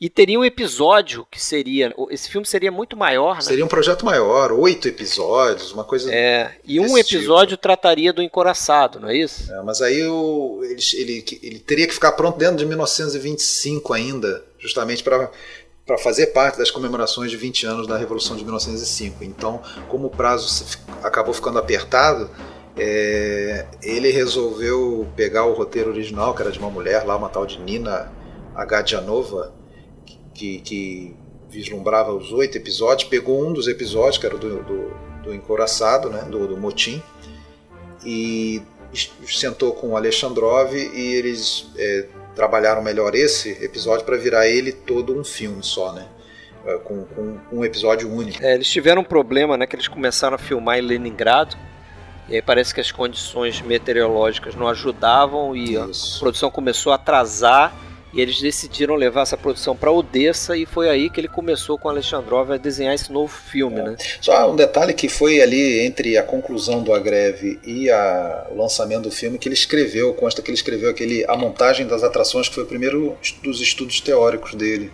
E teria um episódio que seria. Esse filme seria muito maior, né? Seria um projeto maior, oito episódios, uma coisa. É, e um episódio tipo. trataria do encoraçado, não é isso? É, mas aí o, ele, ele, ele teria que ficar pronto dentro de 1925 ainda, justamente para para fazer parte das comemorações de 20 anos da Revolução de 1905. Então, como o prazo acabou ficando apertado, é, ele resolveu pegar o roteiro original, que era de uma mulher lá, uma tal de Nina Agadianova, que, que vislumbrava os oito episódios, pegou um dos episódios, que era do, do, do encoraçado, né, do, do motim, e sentou com o Alexandrov e eles é, trabalharam melhor esse episódio para virar ele todo um filme só, né? É, com, com um episódio único. É, eles tiveram um problema, né? Que eles começaram a filmar em Leningrado e aí parece que as condições meteorológicas não ajudavam e Isso. a produção começou a atrasar e eles decidiram levar essa produção para Odessa e foi aí que ele começou com Alexandrov a desenhar esse novo filme, é. né? Só um detalhe que foi ali entre a conclusão do A Greve e a, o lançamento do filme que ele escreveu, consta que ele escreveu aquele A Montagem das Atrações, que foi o primeiro dos estudos teóricos dele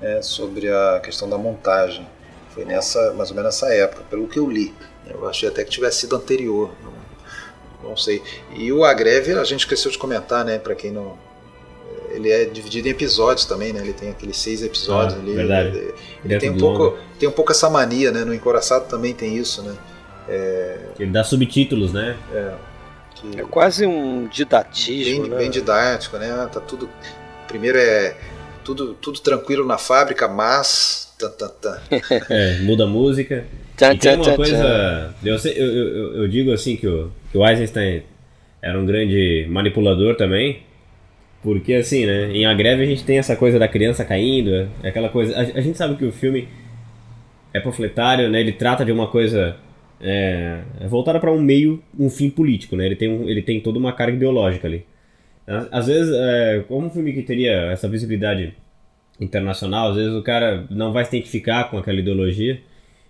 né, sobre a questão da montagem. Foi nessa, mais ou menos nessa época, pelo que eu li. Eu achei até que tivesse sido anterior, não, não sei. E o A Greve, a gente esqueceu de comentar, né, para quem não ele é dividido em episódios também, né? Ele tem aqueles seis episódios ah, ali. Verdade. Ele, ele tem um pouco, tem um pouco essa mania, né? No Encoraçado também tem isso, né? É... Ele dá subtítulos, né? É. Que... É quase um didatismo, bem, né? bem didático, né? Tá tudo. Primeiro é tudo, tudo tranquilo na fábrica, mas. Tá, tá, tá. é, muda a música. e tem uma coisa. Eu, eu, eu, eu, digo assim que o, que o Eisenstein era um grande manipulador também. Porque assim, né? Em A Greve a gente tem essa coisa da criança caindo, é aquela coisa. A, a gente sabe que o filme é panfletário, né? Ele trata de uma coisa é, é voltada para um meio, um fim político, né? Ele tem, um, ele tem toda uma carga ideológica ali. Às vezes, é, como um filme que teria essa visibilidade internacional, às vezes o cara não vai se identificar com aquela ideologia.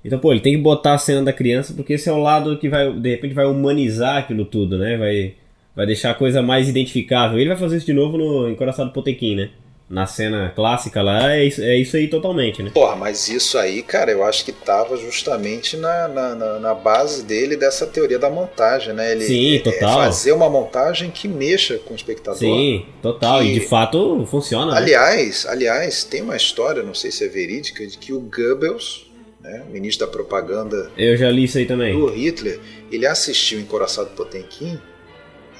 Então, pô, ele tem que botar a cena da criança, porque esse é o lado que vai, de repente, vai humanizar aquilo tudo, né? Vai vai deixar a coisa mais identificável. Ele vai fazer isso de novo no Encoraçado Potequim, né? Na cena clássica lá, é isso, é isso aí totalmente, né? Porra, mas isso aí, cara, eu acho que tava justamente na, na, na base dele dessa teoria da montagem, né? Ele, Sim, total. É fazer uma montagem que mexa com o espectador. Sim, total. Que, e de fato funciona. Né? Aliás, né? aliás, tem uma história, não sei se é verídica, de que o Goebbels, né, o ministro da propaganda. Eu já li isso aí também. Do Hitler, ele assistiu Encoraçado Potemkin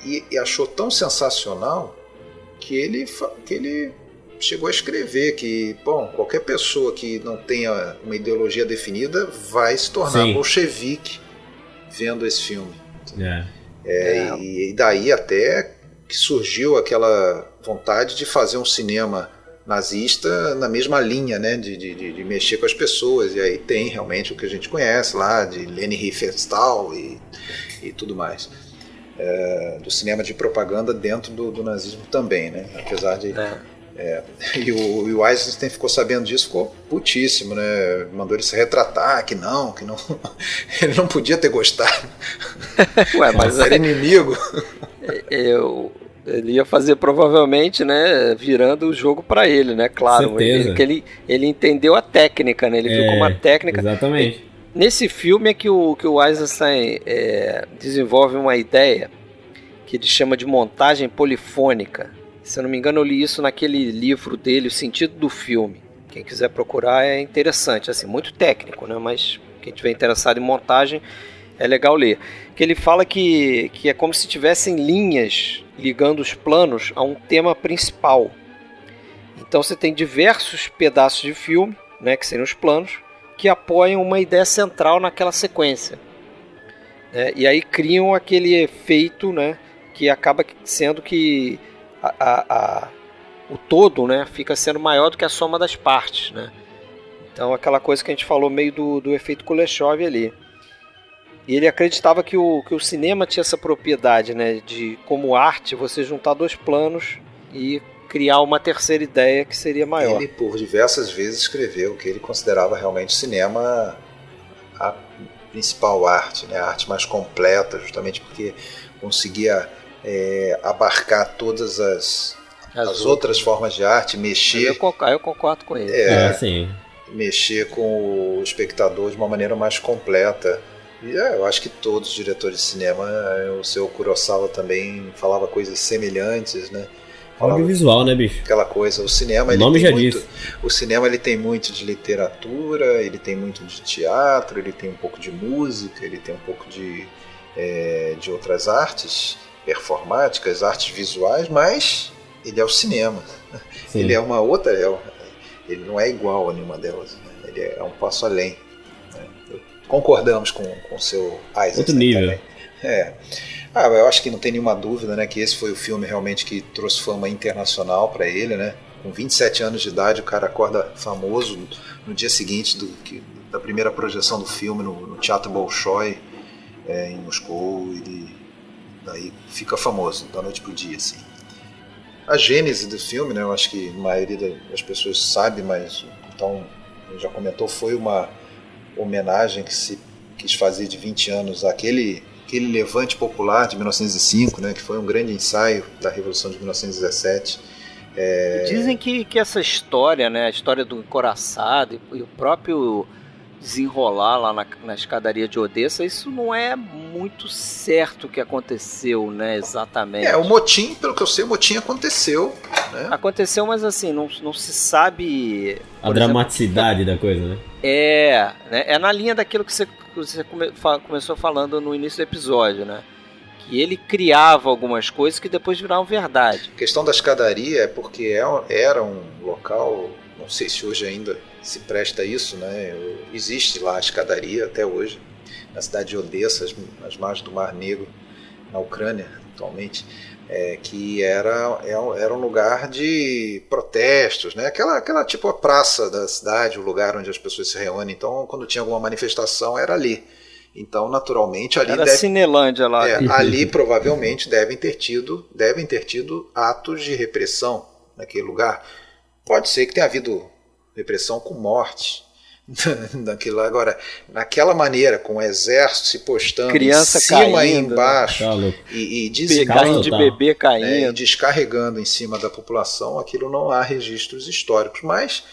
e, e achou tão sensacional que ele, que ele chegou a escrever que, bom, qualquer pessoa que não tenha uma ideologia definida vai se tornar Sim. bolchevique vendo esse filme. É. É, é. E, e, daí até que surgiu aquela vontade de fazer um cinema nazista na mesma linha, né, de, de, de, mexer com as pessoas. E aí tem realmente o que a gente conhece lá, de Leni Riefenstahl e, e tudo mais é, do cinema de propaganda dentro do, do, nazismo também, né? Apesar de. É. É, e, o, e o Eisenstein ficou sabendo disso, ficou putíssimo, né? Mandou ele se retratar, que não, que não. ele não podia ter gostado. Ué, mas era inimigo. Eu, ele ia fazer provavelmente, né, virando o jogo para ele, né? Claro, ele, ele, ele entendeu a técnica, né? Ele é, viu como a técnica. Exatamente. Nesse filme é que o, que o Eisenstein é, desenvolve uma ideia que ele chama de montagem polifônica. Se eu não me engano, eu li isso naquele livro dele, O Sentido do Filme, Quem quiser procurar é interessante, assim, muito técnico, né? Mas quem tiver interessado em montagem é legal ler. Que ele fala que, que é como se tivessem linhas ligando os planos a um tema principal. Então você tem diversos pedaços de filme, né, que seriam os planos, que apoiam uma ideia central naquela sequência. É, e aí criam aquele efeito né, que acaba sendo que a, a, a, o todo né, fica sendo maior do que a soma das partes. Né? Então aquela coisa que a gente falou meio do, do efeito Kuleshov ali. E ele acreditava que o, que o cinema tinha essa propriedade né, de, como arte, você juntar dois planos e criar uma terceira ideia que seria maior. Ele, por diversas vezes, escreveu que ele considerava realmente o cinema a principal arte, né? a arte mais completa, justamente porque conseguia é, abarcar todas as, as, as outras formas de arte, mexer. Eu concordo, eu concordo com ele. É, é sim. Mexer com o espectador de uma maneira mais completa. E é, eu acho que todos os diretores de cinema, o seu Kurosawa também falava coisas semelhantes, né? Audiovisual, né, bicho? Aquela coisa, o cinema. O nome já muito, diz. O cinema ele tem muito de literatura, ele tem muito de teatro, ele tem um pouco de música, ele tem um pouco de, é, de outras artes performáticas, artes visuais, mas ele é o cinema. Sim. Ele é uma outra. É, ele não é igual a nenhuma delas. Né? Ele é um passo além. Né? Concordamos com o seu Isaac. Outro nível. Também. É. Ah, eu acho que não tem nenhuma dúvida, né, que esse foi o filme realmente que trouxe fama internacional para ele, né? Com 27 anos de idade, o cara acorda famoso no dia seguinte do, que, da primeira projeção do filme no, no Teatro Bolshoi, é, em Moscou. Ele daí fica famoso da noite pro dia, assim. A gênese do filme, né, eu acho que a maioria das pessoas sabe, mas então já comentou, foi uma homenagem que se quis fazer de 20 anos àquele aquele levante popular de 1905, né, que foi um grande ensaio da Revolução de 1917. É... Dizem que, que essa história, né, a história do encoraçado e, e o próprio desenrolar lá na, na, escadaria de Odessa, isso não é muito certo que aconteceu, né, exatamente. É, o motim, pelo que eu sei, o motim aconteceu. Né? Aconteceu, mas assim, não, não se sabe... A dramaticidade exemplo, da coisa, né? É, né, é na linha daquilo que você que você come, fa, começou falando no início do episódio, né? Que ele criava algumas coisas que depois viraram verdade. A questão da escadaria é porque é era um local, não sei se hoje ainda se presta a isso, né? Existe lá a escadaria até hoje, na cidade de Odessa, as margens do Mar Negro, na Ucrânia, atualmente é, que era, é era um lugar de protestos, né? aquela, aquela tipo a praça da cidade, o lugar onde as pessoas se reúnem. Então, quando tinha alguma manifestação, era ali. Então, naturalmente, ali. Era deve, Cinelândia lá. É, ali provavelmente devem ter tido, devem ter tido atos de repressão naquele lugar. Pode ser que tenha havido repressão com morte, daquilo agora naquela maneira com o exército se postando Criança em cima caindo, e embaixo né? e, e descarregando de bebê caindo né, e descarregando em cima da população aquilo não há registros históricos. Mas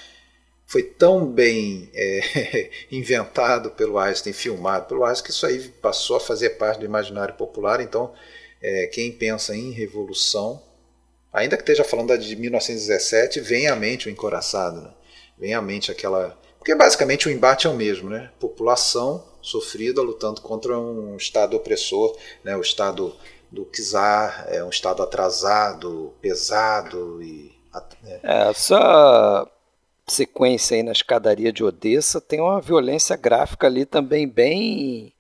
foi tão bem é, inventado pelo Einstein filmado pelo Einstein que isso aí passou a fazer parte do imaginário popular. Então é, quem pensa em revolução ainda que esteja falando de 1917 vem à mente o encoraçado né? Vem à mente aquela porque basicamente o embate é o mesmo, né? População sofrida lutando contra um Estado opressor, né? o Estado do czar, é um Estado atrasado, pesado e... Né? Essa sequência aí na escadaria de Odessa tem uma violência gráfica ali também bem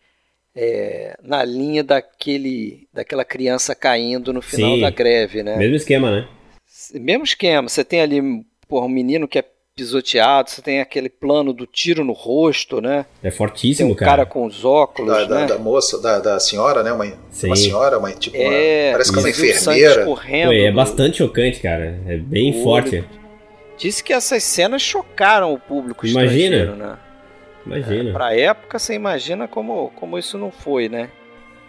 é, na linha daquele, daquela criança caindo no final Sim, da greve, né? Mesmo esquema, né? Mesmo esquema. Você tem ali por um menino que é pisoteado, você tem aquele plano do tiro no rosto, né? É fortíssimo, tem um cara. cara com os óculos, da, né? da, da moça, da, da, senhora, né? Uma, Sim. uma senhora, uma, tipo, é, uma, parece que é uma enfermeira. Correndo, é bastante chocante, cara. É bem o forte. Disse que essas cenas chocaram o público Imagina. né? Imagina. É, pra época, você imagina como, como isso não foi, né?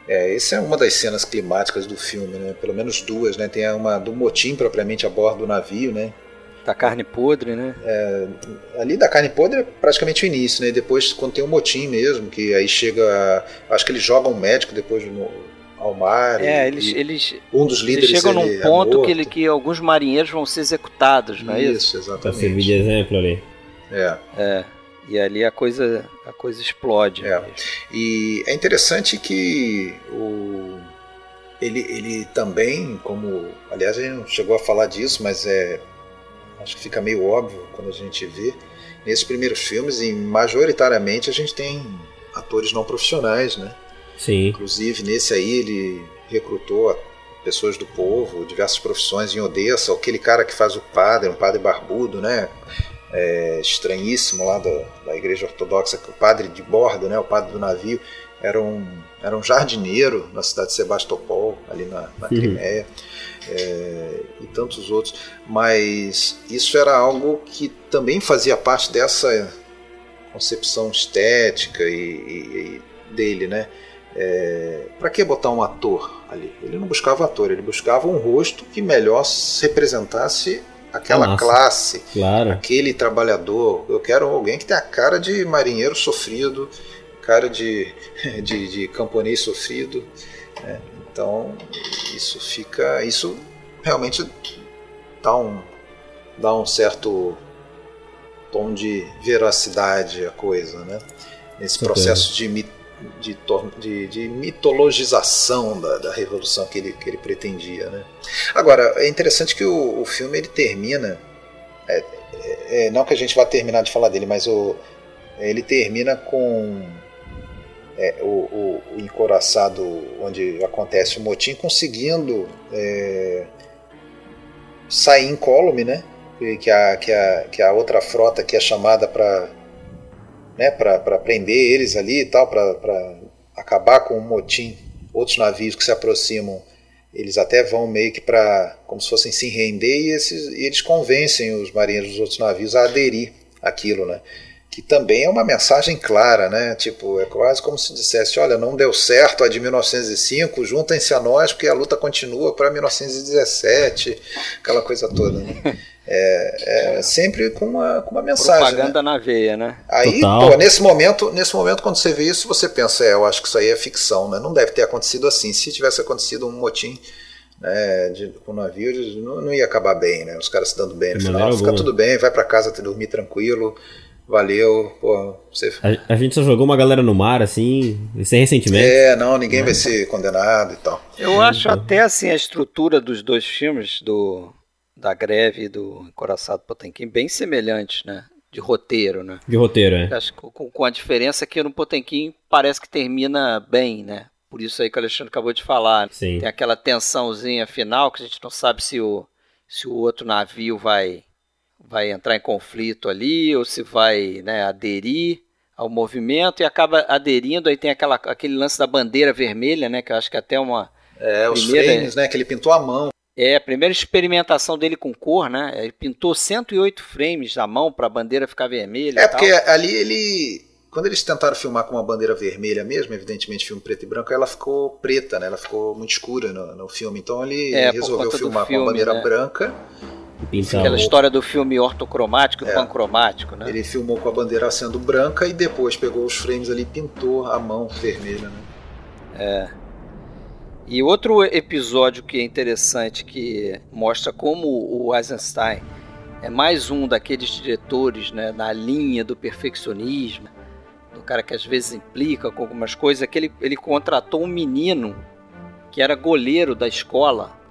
É, essa é uma das cenas climáticas do filme, né? Pelo menos duas, né? Tem uma do motim propriamente a bordo do navio, né? Da carne podre, né? É, ali da carne podre é praticamente o início, né? E depois, quando tem um motim mesmo, que aí chega. Acho que eles jogam um médico depois no, ao mar. É, e, eles, e eles. Um dos líderes. Eles chegam num ponto é que, ele, que alguns marinheiros vão ser executados, não é isso? isso? exatamente. Pra servir de exemplo ali. É. É. E ali a coisa, a coisa explode. É. E é interessante que o, ele, ele também, como. Aliás, a gente não chegou a falar disso, mas é. Acho que fica meio óbvio quando a gente vê. Nesses primeiros filmes, e majoritariamente a gente tem atores não profissionais, né? Sim. Inclusive, nesse aí, ele recrutou pessoas do povo, diversas profissões em Odessa, aquele cara que faz o padre, um padre barbudo, né? É, estranhíssimo lá da, da igreja ortodoxa, o padre de bordo, né? O padre do navio, era um, era um jardineiro na cidade de Sebastopol, ali na, na uhum. Crimeia, é, e tantos outros. Mas isso era algo que também fazia parte dessa concepção estética e, e, e dele, né? É, para que botar um ator ali? Ele não buscava ator, ele buscava um rosto que melhor representasse aquela Nossa, classe, claro. aquele trabalhador. Eu quero alguém que tenha a cara de marinheiro sofrido, cara de, de, de camponês sofrido. Né? Então isso fica, isso realmente dá um, dá um certo tom de veracidade a coisa, né? Nesse processo de de, de, de mitologização da, da, revolução que ele, que ele pretendia. Né? Agora, é interessante que o, o filme ele termina, é, é, é, não que a gente vá terminar de falar dele, mas o, ele termina com é, o, o, encoraçado onde acontece o motim conseguindo é, sair incólume, né? Que a, que, a, que a outra frota que é chamada para né, prender eles ali e tal, para acabar com o motim. Outros navios que se aproximam, eles até vão meio que para, como se fossem se render, e, esses, e eles convencem os marinheiros dos outros navios a aderir àquilo, né? Que também é uma mensagem clara, né? Tipo, é quase como se dissesse, olha, não deu certo a de 1905, juntem-se a nós porque a luta continua para 1917, aquela coisa toda, né? É, é, sempre com uma, com uma mensagem. Propaganda né? na veia, né? Aí, pô, nesse momento, nesse momento, quando você vê isso, você pensa, é, eu acho que isso aí é ficção, né? Não deve ter acontecido assim. Se tivesse acontecido um motim né, de, com o navio, não, não, ia acabar bem, né? Os caras se dando bem no final. Fica tudo bem, vai para casa dormir tranquilo. Valeu, pô, você... a, a, gente só jogou uma galera no mar, assim, sem ressentimento. É, não, ninguém vai ser condenado e tal. Eu acho até assim a estrutura dos dois filmes, do da greve do Encoraçado Potemkin bem semelhantes, né? De roteiro, né? De roteiro, é. Acho que com, com a diferença que no Potemkin parece que termina bem, né? Por isso aí que o Alexandre acabou de falar. Sim. Tem aquela tensãozinha final que a gente não sabe se o, se o outro navio vai, vai entrar em conflito ali ou se vai né, aderir ao movimento e acaba aderindo. Aí tem aquela, aquele lance da bandeira vermelha, né? Que eu acho que é até uma. É, os primeira... frames, né? Que ele pintou a mão. É, a primeira experimentação dele com cor, né? Ele pintou 108 frames na mão para a bandeira ficar vermelha. É, porque ali ele. Quando eles tentaram filmar com uma bandeira vermelha mesmo, evidentemente filme preto e branco, ela ficou preta, né? Ela ficou muito escura no, no filme. Então ele é, resolveu filmar filme, com a bandeira né? branca. Então, Aquela história do filme ortocromático e é, pancromático, né? Ele filmou com a bandeira sendo branca e depois pegou os frames ali e pintou a mão vermelha, né? É. E outro episódio que é interessante, que mostra como o Eisenstein é mais um daqueles diretores né, na linha do perfeccionismo, do cara que às vezes implica com algumas coisas, é que ele, ele contratou um menino que era goleiro da escola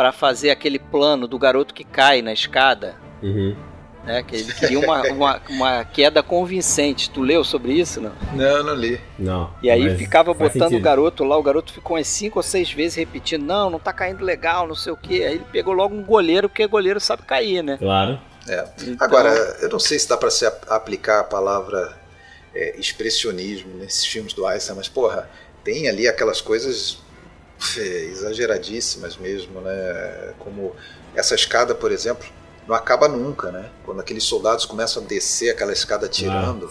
para fazer aquele plano do garoto que cai na escada. Uhum né? Que ele queria uma, uma, uma, queda convincente. Tu leu sobre isso, não? Não, não li. Não. E aí ficava botando sentido. o garoto lá, o garoto ficou umas cinco ou seis vezes repetindo, não, não tá caindo legal, não sei o quê. Aí ele pegou logo um goleiro, porque goleiro sabe cair, né? Claro. É. Então... Agora, eu não sei se dá para se aplicar a palavra é, expressionismo nesses filmes do Einstein, mas porra, tem ali aquelas coisas exageradíssimas mesmo, né? Como essa escada, por exemplo, não acaba nunca, né? Quando aqueles soldados começam a descer aquela escada atirando,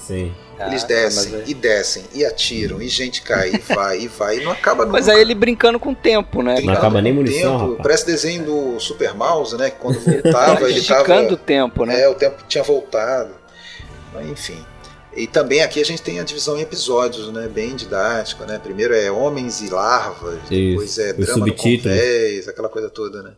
ah, eles descem é... e descem e atiram e gente cai e vai e vai e não acaba nunca. Mas aí ele brincando com o tempo, né? Não acaba nem munição, tempo. Parece desenho do Super Mouse, né? Que quando voltava ele estava esticando o tempo, né? É, o tempo tinha voltado. Mas, enfim. E também aqui a gente tem a divisão em episódios, né? Bem didático, né? Primeiro é homens e larvas, Isso. depois é drama no convés, aquela coisa toda, né?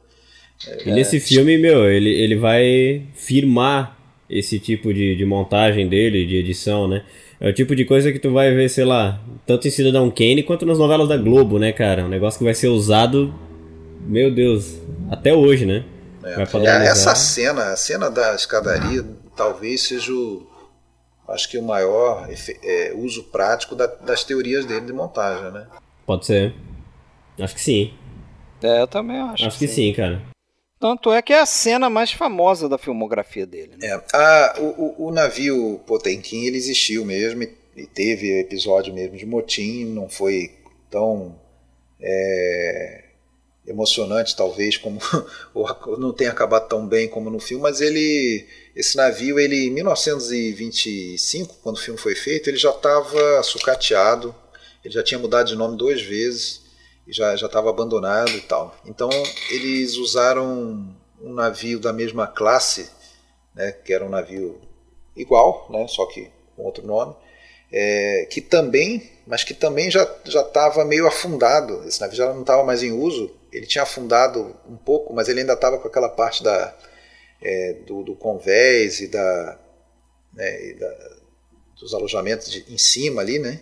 E nesse filme, meu, ele, ele vai firmar esse tipo de, de montagem dele, de edição, né? É o tipo de coisa que tu vai ver, sei lá, tanto em Cidadão Kane quanto nas novelas da Globo, né, cara? Um negócio que vai ser usado, meu Deus, até hoje, né? É, essa cena, a cena da escadaria, talvez seja o, acho que o maior é, uso prático da, das teorias dele de montagem, né? Pode ser. Acho que sim. É, eu também acho. Acho que sim, sim cara. Tanto é que é a cena mais famosa da filmografia dele. Né? É, a, o, o, navio Potemkin ele existiu mesmo e, e, teve episódio mesmo de motim, não foi tão é, emocionante talvez como não tenha acabado tão bem como no filme, mas ele esse navio ele em 1925 quando o filme foi feito ele já estava sucateado, ele já tinha mudado de nome duas vezes já já estava abandonado e tal. Então eles usaram um navio da mesma classe, né, que era um navio igual, né, só que com outro nome, é, que também, mas que também já já estava meio afundado. Esse navio já não estava mais em uso. Ele tinha afundado um pouco, mas ele ainda estava com aquela parte da é, do, do, convés e da, né, e da dos alojamentos de, em cima ali, né?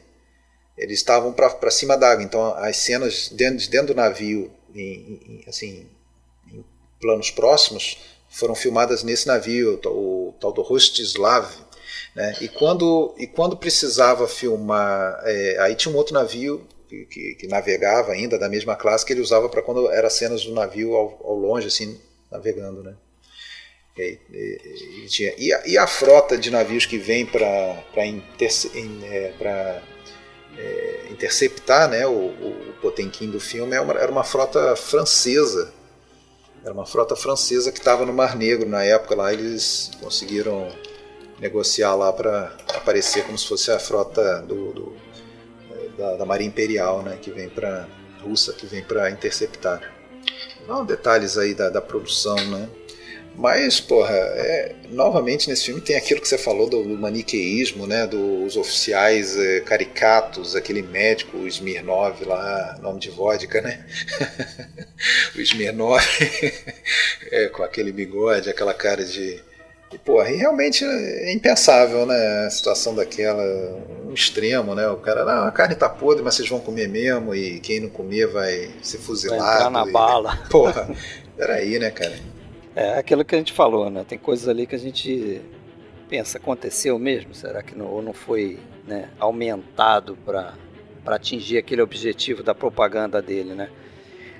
eles estavam para cima d'água, então as cenas dentro, dentro do navio, em, em, assim, em planos próximos, foram filmadas nesse navio, o, o tal do Rostislav. Né? E, quando, e quando precisava filmar, é, aí tinha um outro navio que, que, navegava ainda da mesma classe que ele usava para quando era cenas do navio ao, ao longe, assim, navegando, né? E, e, e, tinha, e, a, e a frota de navios que vem para é, é, interceptar né, o, o, Potemkin do filme era é uma, era uma frota francesa. Era uma frota francesa que estava no Mar Negro na época lá. Eles conseguiram negociar lá para aparecer como se fosse a frota do, do da, da, Marinha Imperial, né, que vem para russa, que vem para interceptar. Não, detalhes aí da, da produção, né? Mas, porra, é, novamente nesse filme tem aquilo que você falou do, do maniqueísmo, né? Dos oficiais é, caricatos, aquele médico, o Smirnov lá, nome de vodka, né? o Smirnov é, com aquele bigode, aquela cara de. E, porra, e realmente é impensável, né? A situação daquela, um extremo, né? O cara, não, a carne tá podre, mas vocês vão comer mesmo, e quem não comer vai ser fuzilado. Vai entrar na e, bala. Porra, peraí, né, cara? É aquilo que a gente falou, né? Tem coisas ali que a gente pensa, aconteceu mesmo? Será que não, ou não foi né, aumentado para atingir aquele objetivo da propaganda dele, né?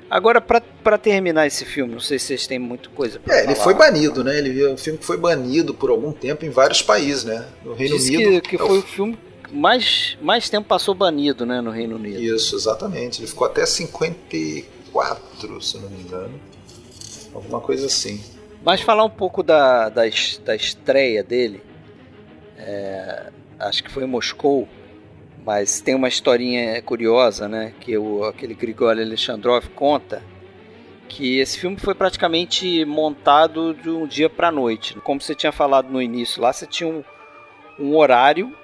Agora, para terminar esse filme, não sei se vocês têm muita coisa para É, ele foi banido, né? Ele é um filme que foi banido por algum tempo em vários países, né? No Reino Diz Unido. Que, que é foi o filme que mais, mais tempo passou banido, né, no Reino Unido. Isso, exatamente. Ele ficou até 54, se não me engano. Alguma coisa assim. Mas falar um pouco da, da, da estreia dele. É, acho que foi em Moscou. Mas tem uma historinha curiosa, né? Que o, aquele Grigori Alexandrov conta que esse filme foi praticamente montado de um dia para noite. Como você tinha falado no início, lá você tinha um, um horário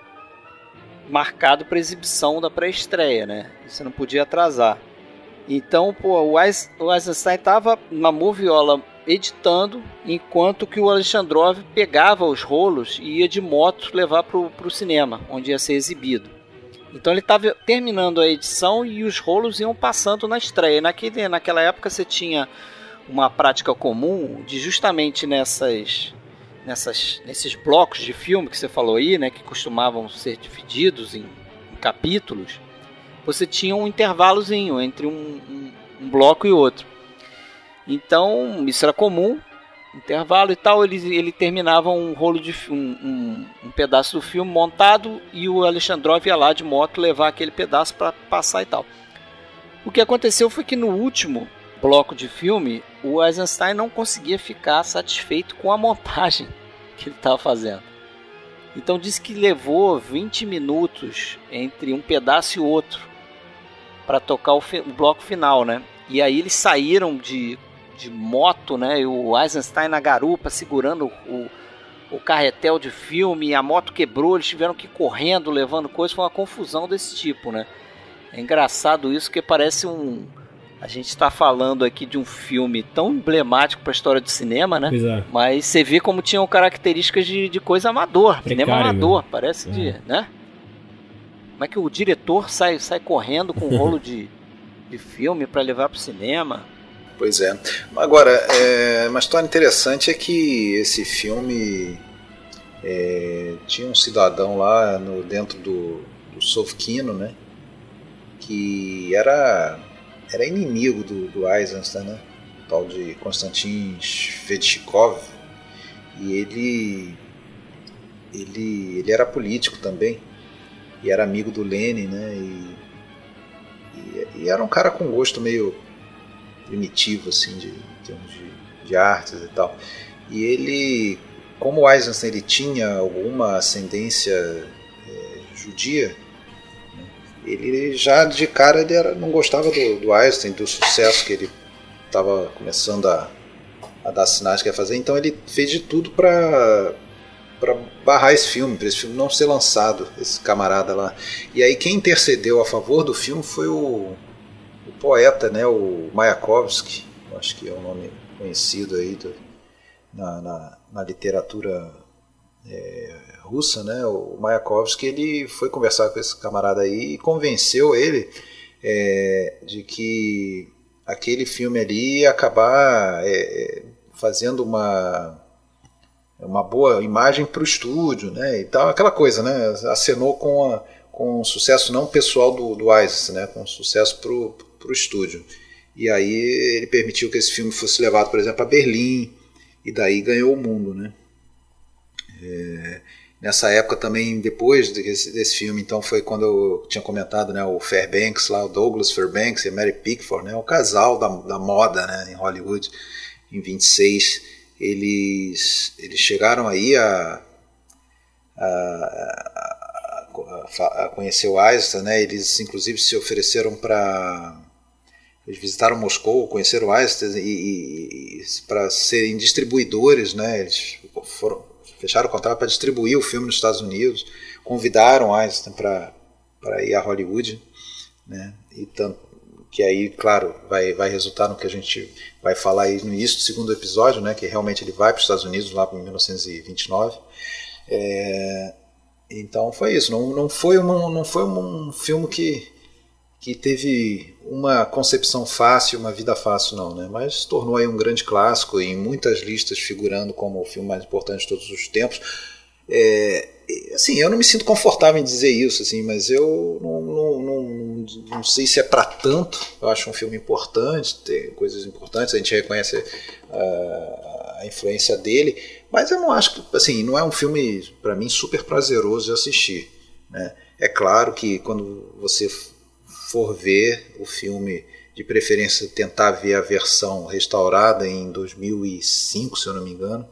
marcado para exibição da pré-estreia, né? Você não podia atrasar. Então, pô, o Eisenstein estava na moviola editando, enquanto que o Alexandrov pegava os rolos e ia de moto levar para o cinema, onde ia ser exibido. Então ele estava terminando a edição e os rolos iam passando na estreia. Naquele, naquela época você tinha uma prática comum de justamente nessas, nessas, nesses blocos de filme que você falou aí, né, que costumavam ser divididos em, em capítulos, você tinha um intervalozinho entre um, um, um, bloco e outro. Então, isso era comum, intervalo e tal, ele, ele terminava um rolo de um, um, um pedaço do filme montado e o Alexandrov ia lá de moto levar aquele pedaço para passar e tal. O que aconteceu foi que no último bloco de filme, o Eisenstein não conseguia ficar satisfeito com a montagem que ele estava fazendo. Então disse que levou 20 minutos entre um pedaço e outro para tocar o, o, bloco final, né? E aí eles saíram de, de moto, né? E o Eisenstein na garupa segurando o, o carretel de filme, e a moto quebrou, eles tiveram que ir correndo, levando coisas, foi uma confusão desse tipo, né? É engraçado isso, que parece um A gente está falando aqui de um filme tão emblemático para a história do cinema, né? É. Mas você vê como tinham características de, de coisa amador, Precário cinema amador, mesmo. parece É. de, né? Como é que o diretor sai, sai correndo com um rolo de, de filme para levar pro cinema? Pois é. Agora, é, uma história interessante é que esse filme é, tinha um cidadão lá no, dentro do, do Sovkino, né? Que era, era inimigo do, do Eisenstein, né? O tal de Konstantin Svetchikov. E ele, ele, ele era político também. E era amigo do Lenin, né? E, e, e era um cara com gosto meio primitivo assim de, em termos de, de artes e tal. E ele, como o Eisenstein ele tinha alguma ascendência eh, judia, né, ele já de cara ele era, não gostava do, do Einstein, do sucesso que ele estava começando a, a dar sinais que ia fazer. Então ele fez de tudo para barrar esse filme, para esse filme não ser lançado, esse camarada lá. E aí quem intercedeu a favor do filme foi o, o poeta, né, o Mayakovsky, acho que é um nome conhecido aí do- na, na, na literatura é, russa, né, o Mayakovsky, ele foi conversar com esse camarada aí e convenceu ele é, de que aquele filme ali ia acabar é, fazendo uma uma boa imagem para o estúdio, né, e tal, aquela coisa, né, acenou com a, com o sucesso não pessoal do, do Eisenstein, né, com sucesso para o estúdio. E aí ele permitiu que esse filme fosse levado, por exemplo, a Berlim, e daí ganhou o mundo, né. É, nessa época também, depois desse, desse filme, então foi quando eu tinha comentado, né, o Fairbanks lá, o Douglas Fairbanks e a Mary Pickford, né, o casal da, da moda, né, em Hollywood, em 26, eles, eles chegaram aí a, a, a, a- conhecer o Eisenstein, né? Eles inclusive se ofereceram para eles visitaram Moscou, conheceram o Eisenstein e, para serem distribuidores, né? Eles foram fecharam o contrato para distribuir o filme nos Estados Unidos, convidaram o Eisenstein para para ir a Hollywood, né? E tanto que aí, claro, vai, vai resultar no que a gente vai falar aí no início do segundo episódio, né? Que realmente ele vai para os Estados Unidos lá em 1929. É, então foi isso. Não, não foi, uma, não foi um filme que, que teve uma concepção fácil, uma vida fácil, não, né? Mas tornou aí um grande clássico em muitas listas figurando como o filme mais importante de todos os tempos. É, assim, eu não me sinto confortável em dizer isso, assim, mas eu não, não, não, não sei se é para tanto. Eu acho um filme importante, tem coisas importantes, a gente reconhece a, a influência dele, mas eu não acho que, assim, não é um filme para mim super prazeroso de assistir, né? É claro que quando você for ver o filme, de preferência tentar ver a versão restaurada em 2005, se eu não me engano,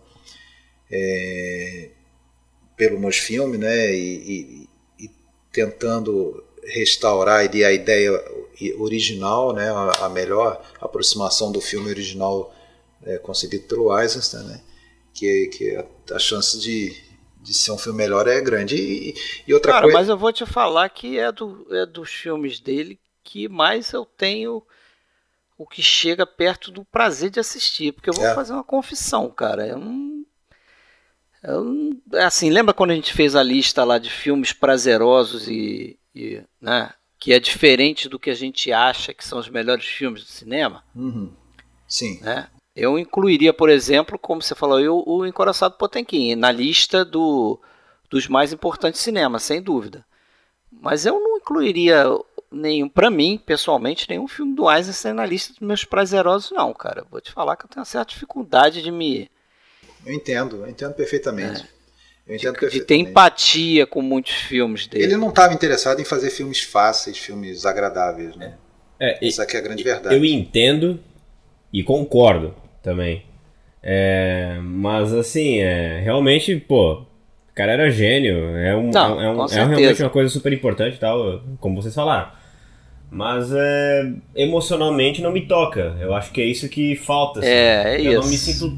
é, pelo Mosfilme, né, e, e, e tentando restaurar ali a ideia original, né, a, a melhor aproximação do filme original é, pelo Eisenstein, né, que, que a, a chance de, de ser um filme melhor é grande. E, e outra Cara, coisa. mas eu vou te falar que é, do, é dos filmes dele que mais eu tenho o que chega perto do prazer de assistir. Porque eu vou É. fazer uma confissão, cara. Eu não. Eu não é assim, lembra quando a gente fez a lista lá de filmes prazerosos e, e, né, que é diferente do que a gente acha que são os melhores filmes do cinema? Uhum. Sim. né? Eu incluiria, por exemplo, como você falou, eu, o Encoraçado Potemkin na lista do, dos mais importantes cinemas, sem dúvida. Mas eu não incluiria nenhum, para mim, pessoalmente, nenhum filme do Eisenstein na lista dos meus prazerosos, não, cara. Vou te falar que eu tenho uma certa dificuldade de me Eu entendo, eu entendo perfeitamente. Eu entendo de ter perfeitamente. empatia com muitos filmes dele. Ele não estava interessado em fazer filmes fáceis, filmes agradáveis, né? É, e- Essa aqui é a grande verdade. eu entendo e concordo também. É, mas assim, é, realmente, pô, o cara era gênio. É, um, Não, é, um- é realmente uma coisa super importante tal, como vocês falaram. Mas é, emocionalmente não me toca. Eu acho que é isso que falta. assim. É, é eu não isso. me sinto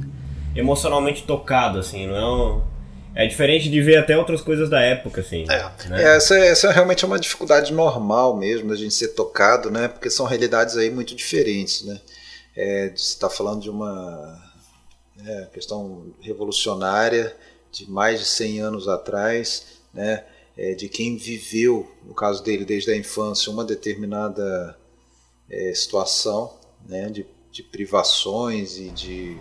emocionalmente tocado, assim. Não é um- É diferente de ver até outras coisas da época, assim. É, né? é essa, essa realmente é uma dificuldade normal mesmo da gente ser tocado, né? Porque são realidades aí muito diferentes, né? É, você está falando de uma é, questão revolucionária de mais de 100 anos atrás, né? É, de quem viveu, no caso dele, desde a infância, uma determinada é, situação, né? De, de privações e de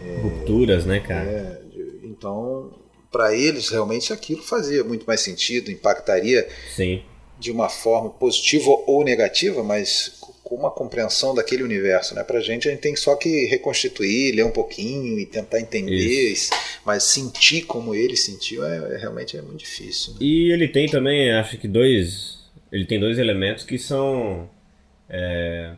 é, rupturas, né, cara? É, então, para eles realmente aquilo fazia muito mais sentido, impactaria Sim. de uma forma positiva ou negativa, mas com uma compreensão daquele universo, né? Para a gente a gente tem só que reconstituir, ler um pouquinho e tentar entender, Isso. mas sentir como ele sentiu é, é realmente é muito difícil. Né? E ele tem também, acho que dois, ele tem dois elementos que são é,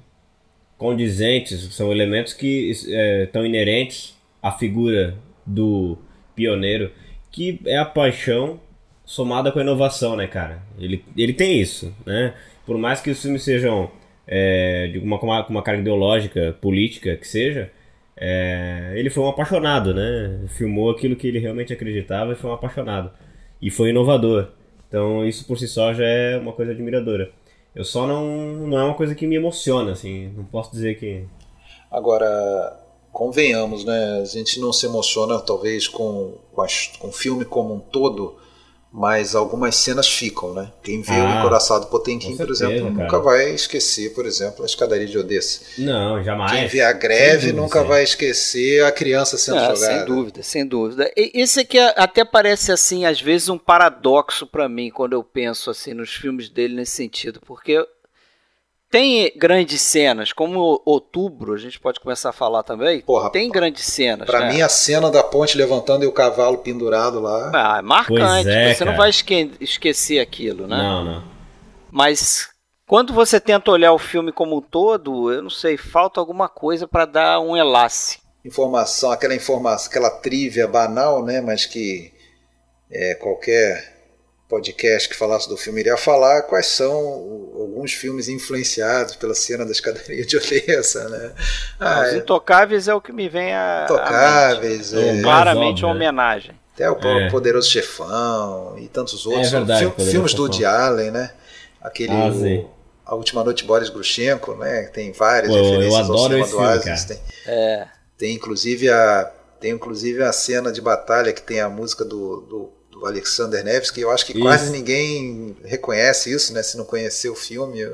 condizentes, são elementos que é, estão inerentes à figura do pioneiro, que é a paixão somada com a inovação, né, cara? Ele, ele tem isso, né? Por mais que os filmes sejam é, de uma, uma, uma carga ideológica, política que seja, é, ele foi um apaixonado, né? Filmou aquilo que ele realmente acreditava e foi um apaixonado. E foi inovador. Então isso por si só já é uma coisa admiradora. Eu só não, não é uma coisa que me emociona, assim, não posso dizer que... Agora, convenhamos, né? A gente não se emociona talvez com, com, as, com o filme como um todo, mas algumas cenas ficam, né? Quem vê ah, o Encoraçado Potemkin, por exemplo, cara. nunca vai esquecer, por exemplo, a escadaria de Odessa. Não, jamais. Quem vê a greve dúvida, nunca sim. vai esquecer a criança sendo ah, jogada. Sem dúvida, sem dúvida. Esse aqui até parece assim, às vezes um paradoxo para mim quando eu penso assim nos filmes dele nesse sentido, porque tem grandes cenas, como Outubro, a gente pode começar a falar também. Porra, tem grandes cenas. Para né? mim, a cena da ponte levantando e o cavalo pendurado lá. Ah, é marcante. É, você cara. não vai esque esquecer aquilo, né? Não, não. Mas quando você tenta olhar o filme como um todo, eu não sei, falta alguma coisa para dar um enlace. Informação, aquela informação, aquela trívia banal, né? Mas que é, qualquer podcast que falasse do filme iria falar quais são alguns filmes influenciados pela cena da escadaria de Odessa, né? Ah, Os é... Intocáveis é o que me vem a Intocáveis, a é... claramente uma né? homenagem. Até o é. Poderoso Chefão e tantos outros. É verdade, Fil filmes do Woody Allen, né? Aquele ah, o, A Última Noite Boris Grushenko, né? Tem várias Pô, referências eu adoro ao cinema do Asis. Tem, é. tem inclusive a tem inclusive a cena de batalha que tem a música do, do do Alexander Nevsky. Eu acho que isso. quase ninguém reconhece isso, né? Se não conhecer o filme.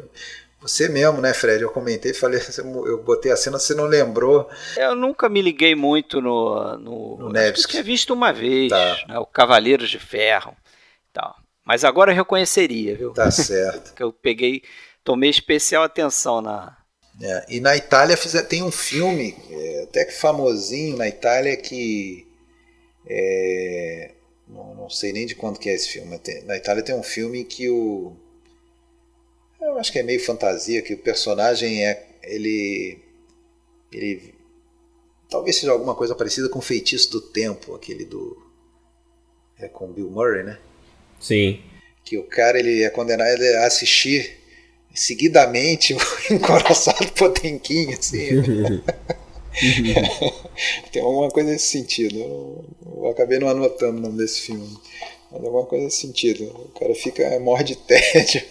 Você mesmo, né, Fred? Eu comentei, falei, eu botei a cena, você não lembrou. Eu nunca me liguei muito no. No, no Nevsky. Eu tinha visto uma vez, tá. né, o Cavaleiros de Ferro. Tal. Mas agora eu reconheceria, viu? Tá certo. que eu peguei, tomei especial atenção na. É, e na Itália tem um filme, é, até que famosinho na Itália, que é, não, não sei nem de quando que é esse filme. Tem, na Itália tem um filme que o. Eu acho que é meio fantasia, que o personagem é. Ele. Ele. Talvez seja alguma coisa parecida com o Feitiço do Tempo, aquele do. É com Bill Murray, né? Sim. Que o cara ele é condenado a assistir seguidamente o encoraçado Potemkin, assim. Tem alguma coisa nesse sentido. Eu, eu, acabei não anotando o nome desse filme. Mas alguma coisa nesse sentido. O cara fica morre de tédio.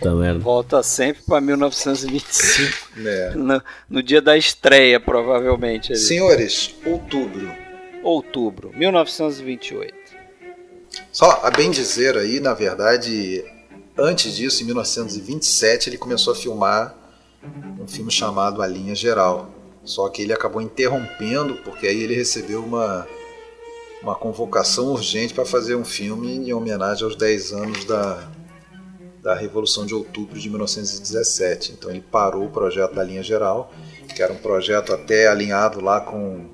Tá Volta sempre para 1925. É. No, no, dia da estreia, provavelmente. Ali. Senhores, outubro. Outubro, 1928. Só a bem dizer aí, na verdade, antes disso, em 1927, ele começou a filmar um filme chamado A Linha Geral só que ele acabou interrompendo porque aí ele recebeu uma, uma convocação urgente para fazer um filme em homenagem aos 10 anos da, da Revolução de Outubro de 1917. Então ele parou o projeto da linha geral, que era um projeto até alinhado lá com,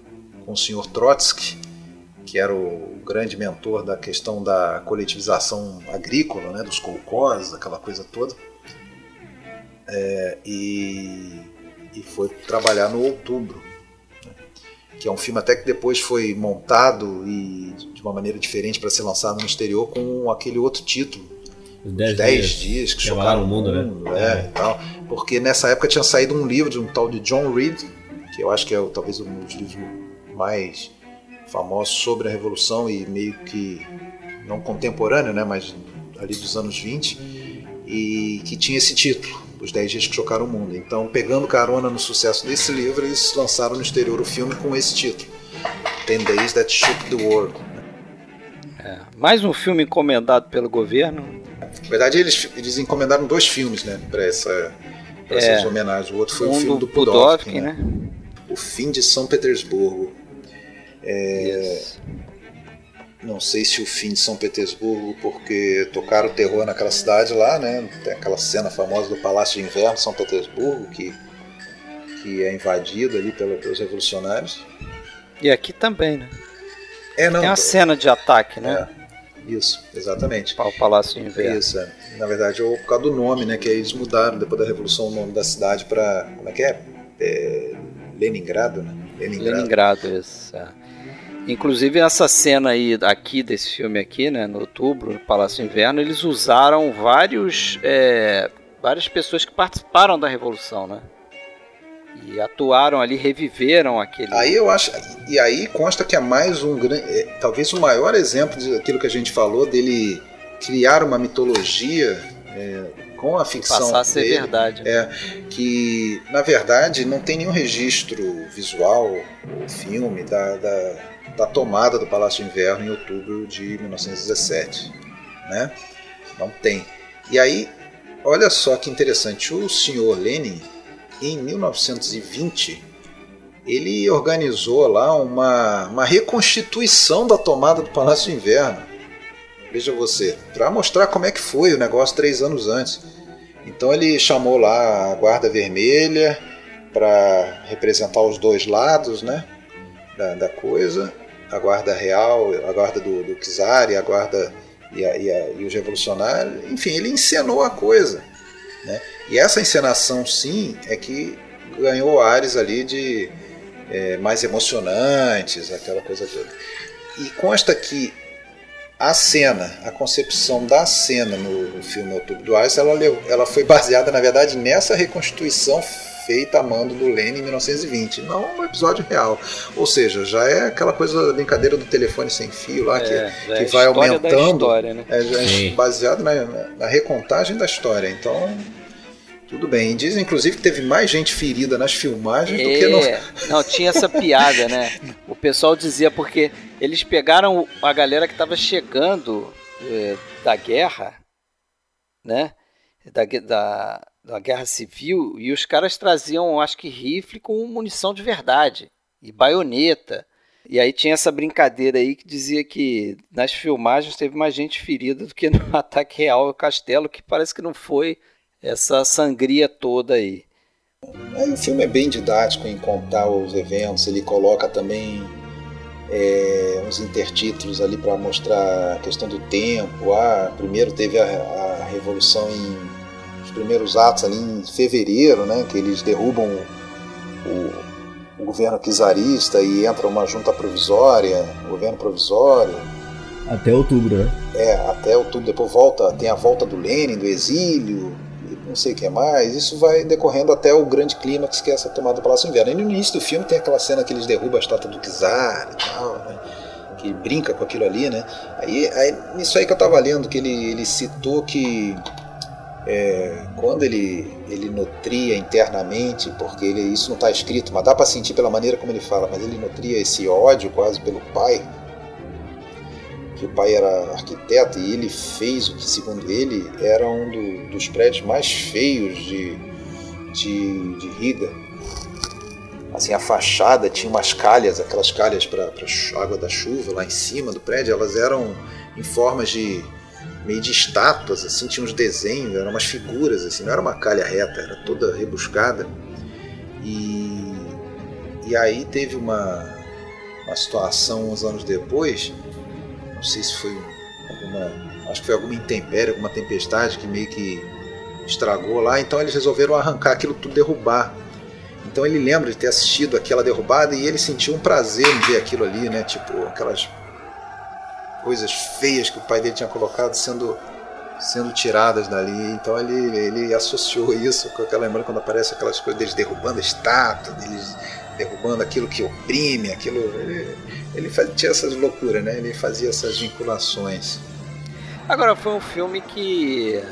com o senhor Trotsky, que era o grande mentor da questão da coletivização agrícola, né, dos colcós, aquela coisa toda. É, e e foi trabalhar no Outubro, né? que é um filme até que depois foi montado e de uma maneira diferente para ser lançado no exterior com aquele outro título. Os 10 dias, dias, que chocaram o mundo, né? mundo né? É, é. Tal, porque nessa época tinha saído um livro de um tal de John Reed, que eu acho que é talvez um dos livros mais famosos sobre a Revolução e meio que não contemporâneo, né, mas ali dos anos 20, e que tinha esse título, Os 10 Dias que Chocaram o Mundo. Então, pegando carona no sucesso desse livro, eles lançaram no exterior o filme com esse título, Ten Days That Shook the World. É, mais um filme encomendado pelo governo. Na verdade, eles, eles encomendaram dois filmes né, para essa, pra é, essas homenagens. O outro foi um o filme do Pudovkin, né? né? O Fim de São Petersburgo. É, não sei se o fim de São Petersburgo, porque tocaram o terror naquela cidade lá, né? Tem aquela cena famosa do Palácio de Inverno, São Petersburgo, que, que é invadido ali pelos revolucionários. E aqui também, né? É, não, Tem uma cena de ataque, né? É, isso, exatamente. O Palácio de Inverno. Isso, é. Na verdade, por causa do nome, né? Que eles mudaram depois da Revolução o nome da cidade para. Como é que é? é Leningrado, né? Leningrado, Leningrado isso. É. Inclusive essa cena aí aqui desse filme aqui, né, no outubro, no Palácio Inverno, eles usaram vários é, várias pessoas que participaram da revolução, né? E atuaram ali, reviveram aquele. Aí eu acho, e aí consta que é mais um grande, é, talvez o maior exemplo daquilo que a gente falou dele criar uma mitologia é, com a ficção passar a ser dele, verdade. É que na verdade não tem nenhum registro visual filme da, da da tomada do Palácio de Inverno em outubro de 1917. Né? Não tem. E aí, olha só que interessante, o senhor Lenin, em 1920, ele organizou lá uma, uma reconstituição da tomada do Palácio de Inverno. Veja você, para mostrar como é que foi o negócio três anos antes. Então ele chamou lá a Guarda Vermelha para representar os dois lados né, da, da coisa a guarda real, a guarda do, do czar e a guarda e, a, e, a, e, os revolucionários, enfim, ele encenou a coisa. Né? E essa encenação, sim, é que ganhou ares ali de é, mais emocionantes, aquela coisa toda. E consta que a cena, a concepção da cena no, no filme Outubro do Ares, ela, ela foi baseada, na verdade, nessa reconstituição feita a mando do Lenin em 1920, não no episódio real. Ou seja, já é aquela coisa da brincadeira do telefone sem fio lá, que, é, que é vai aumentando. História, né? É, é baseado na, na, recontagem da história. Então. Tudo bem. Dizem, inclusive, que teve mais gente ferida nas filmagens é, do que no. É. Não, tinha essa piada, né? O pessoal dizia porque eles pegaram a galera que estava chegando é, da guerra, né? Da, da, da guerra civil e os caras traziam, acho que rifle com munição de verdade e baioneta. E aí tinha essa brincadeira aí que dizia que nas filmagens teve mais gente ferida do que no ataque real ao castelo, que parece que não foi essa sangria toda aí. o filme é bem didático em contar os eventos, ele coloca também é, uns intertítulos ali para mostrar a questão do tempo. Ah, primeiro teve a, a revolução em primeiros atos ali em fevereiro, né, que eles derrubam o, o governo czarista e entra uma junta provisória, governo provisório. Até outubro, né? É, até outubro. Depois volta, tem a volta do Lenin, do exílio, não sei o que mais. Isso vai decorrendo até o grande clímax que é essa tomada do Palácio Inverno. E no início do filme tem aquela cena que eles derrubam a estátua do czar e tal, né? Que brinca com aquilo ali, né? Aí, aí nisso aí que eu tava lendo, que ele, ele citou que é, quando ele, ele nutria internamente, porque ele, isso não está escrito, mas dá para sentir pela maneira como ele fala, mas ele nutria esse ódio quase pelo pai, que o pai era arquiteto e ele fez o que, segundo ele, era um do, dos prédios mais feios de, de, de Riga. Assim, a fachada tinha umas calhas, aquelas calhas para água da chuva lá em cima do prédio, elas eram em formas de meio de estátuas, assim, tinha uns desenhos, eram umas figuras, assim, não era uma calha reta, era toda rebuscada. E, e aí teve uma, uma situação uns anos depois, não sei se foi alguma, acho que foi alguma intempérie, alguma tempestade que meio que estragou lá, então eles resolveram arrancar aquilo tudo, derrubar. Então ele lembra de ter assistido aquela derrubada e ele sentiu um prazer em ver aquilo ali, né? Tipo, aquelas coisas feias que o pai dele tinha colocado sendo sendo tiradas dali. Então ele, ele associou isso com aquela lembrança quando aparece aquelas coisas deles derrubando a estátua, deles derrubando aquilo que oprime, aquilo. Ele, ele fazia, tinha essas loucuras, né? Ele fazia essas vinculações. Agora foi um filme que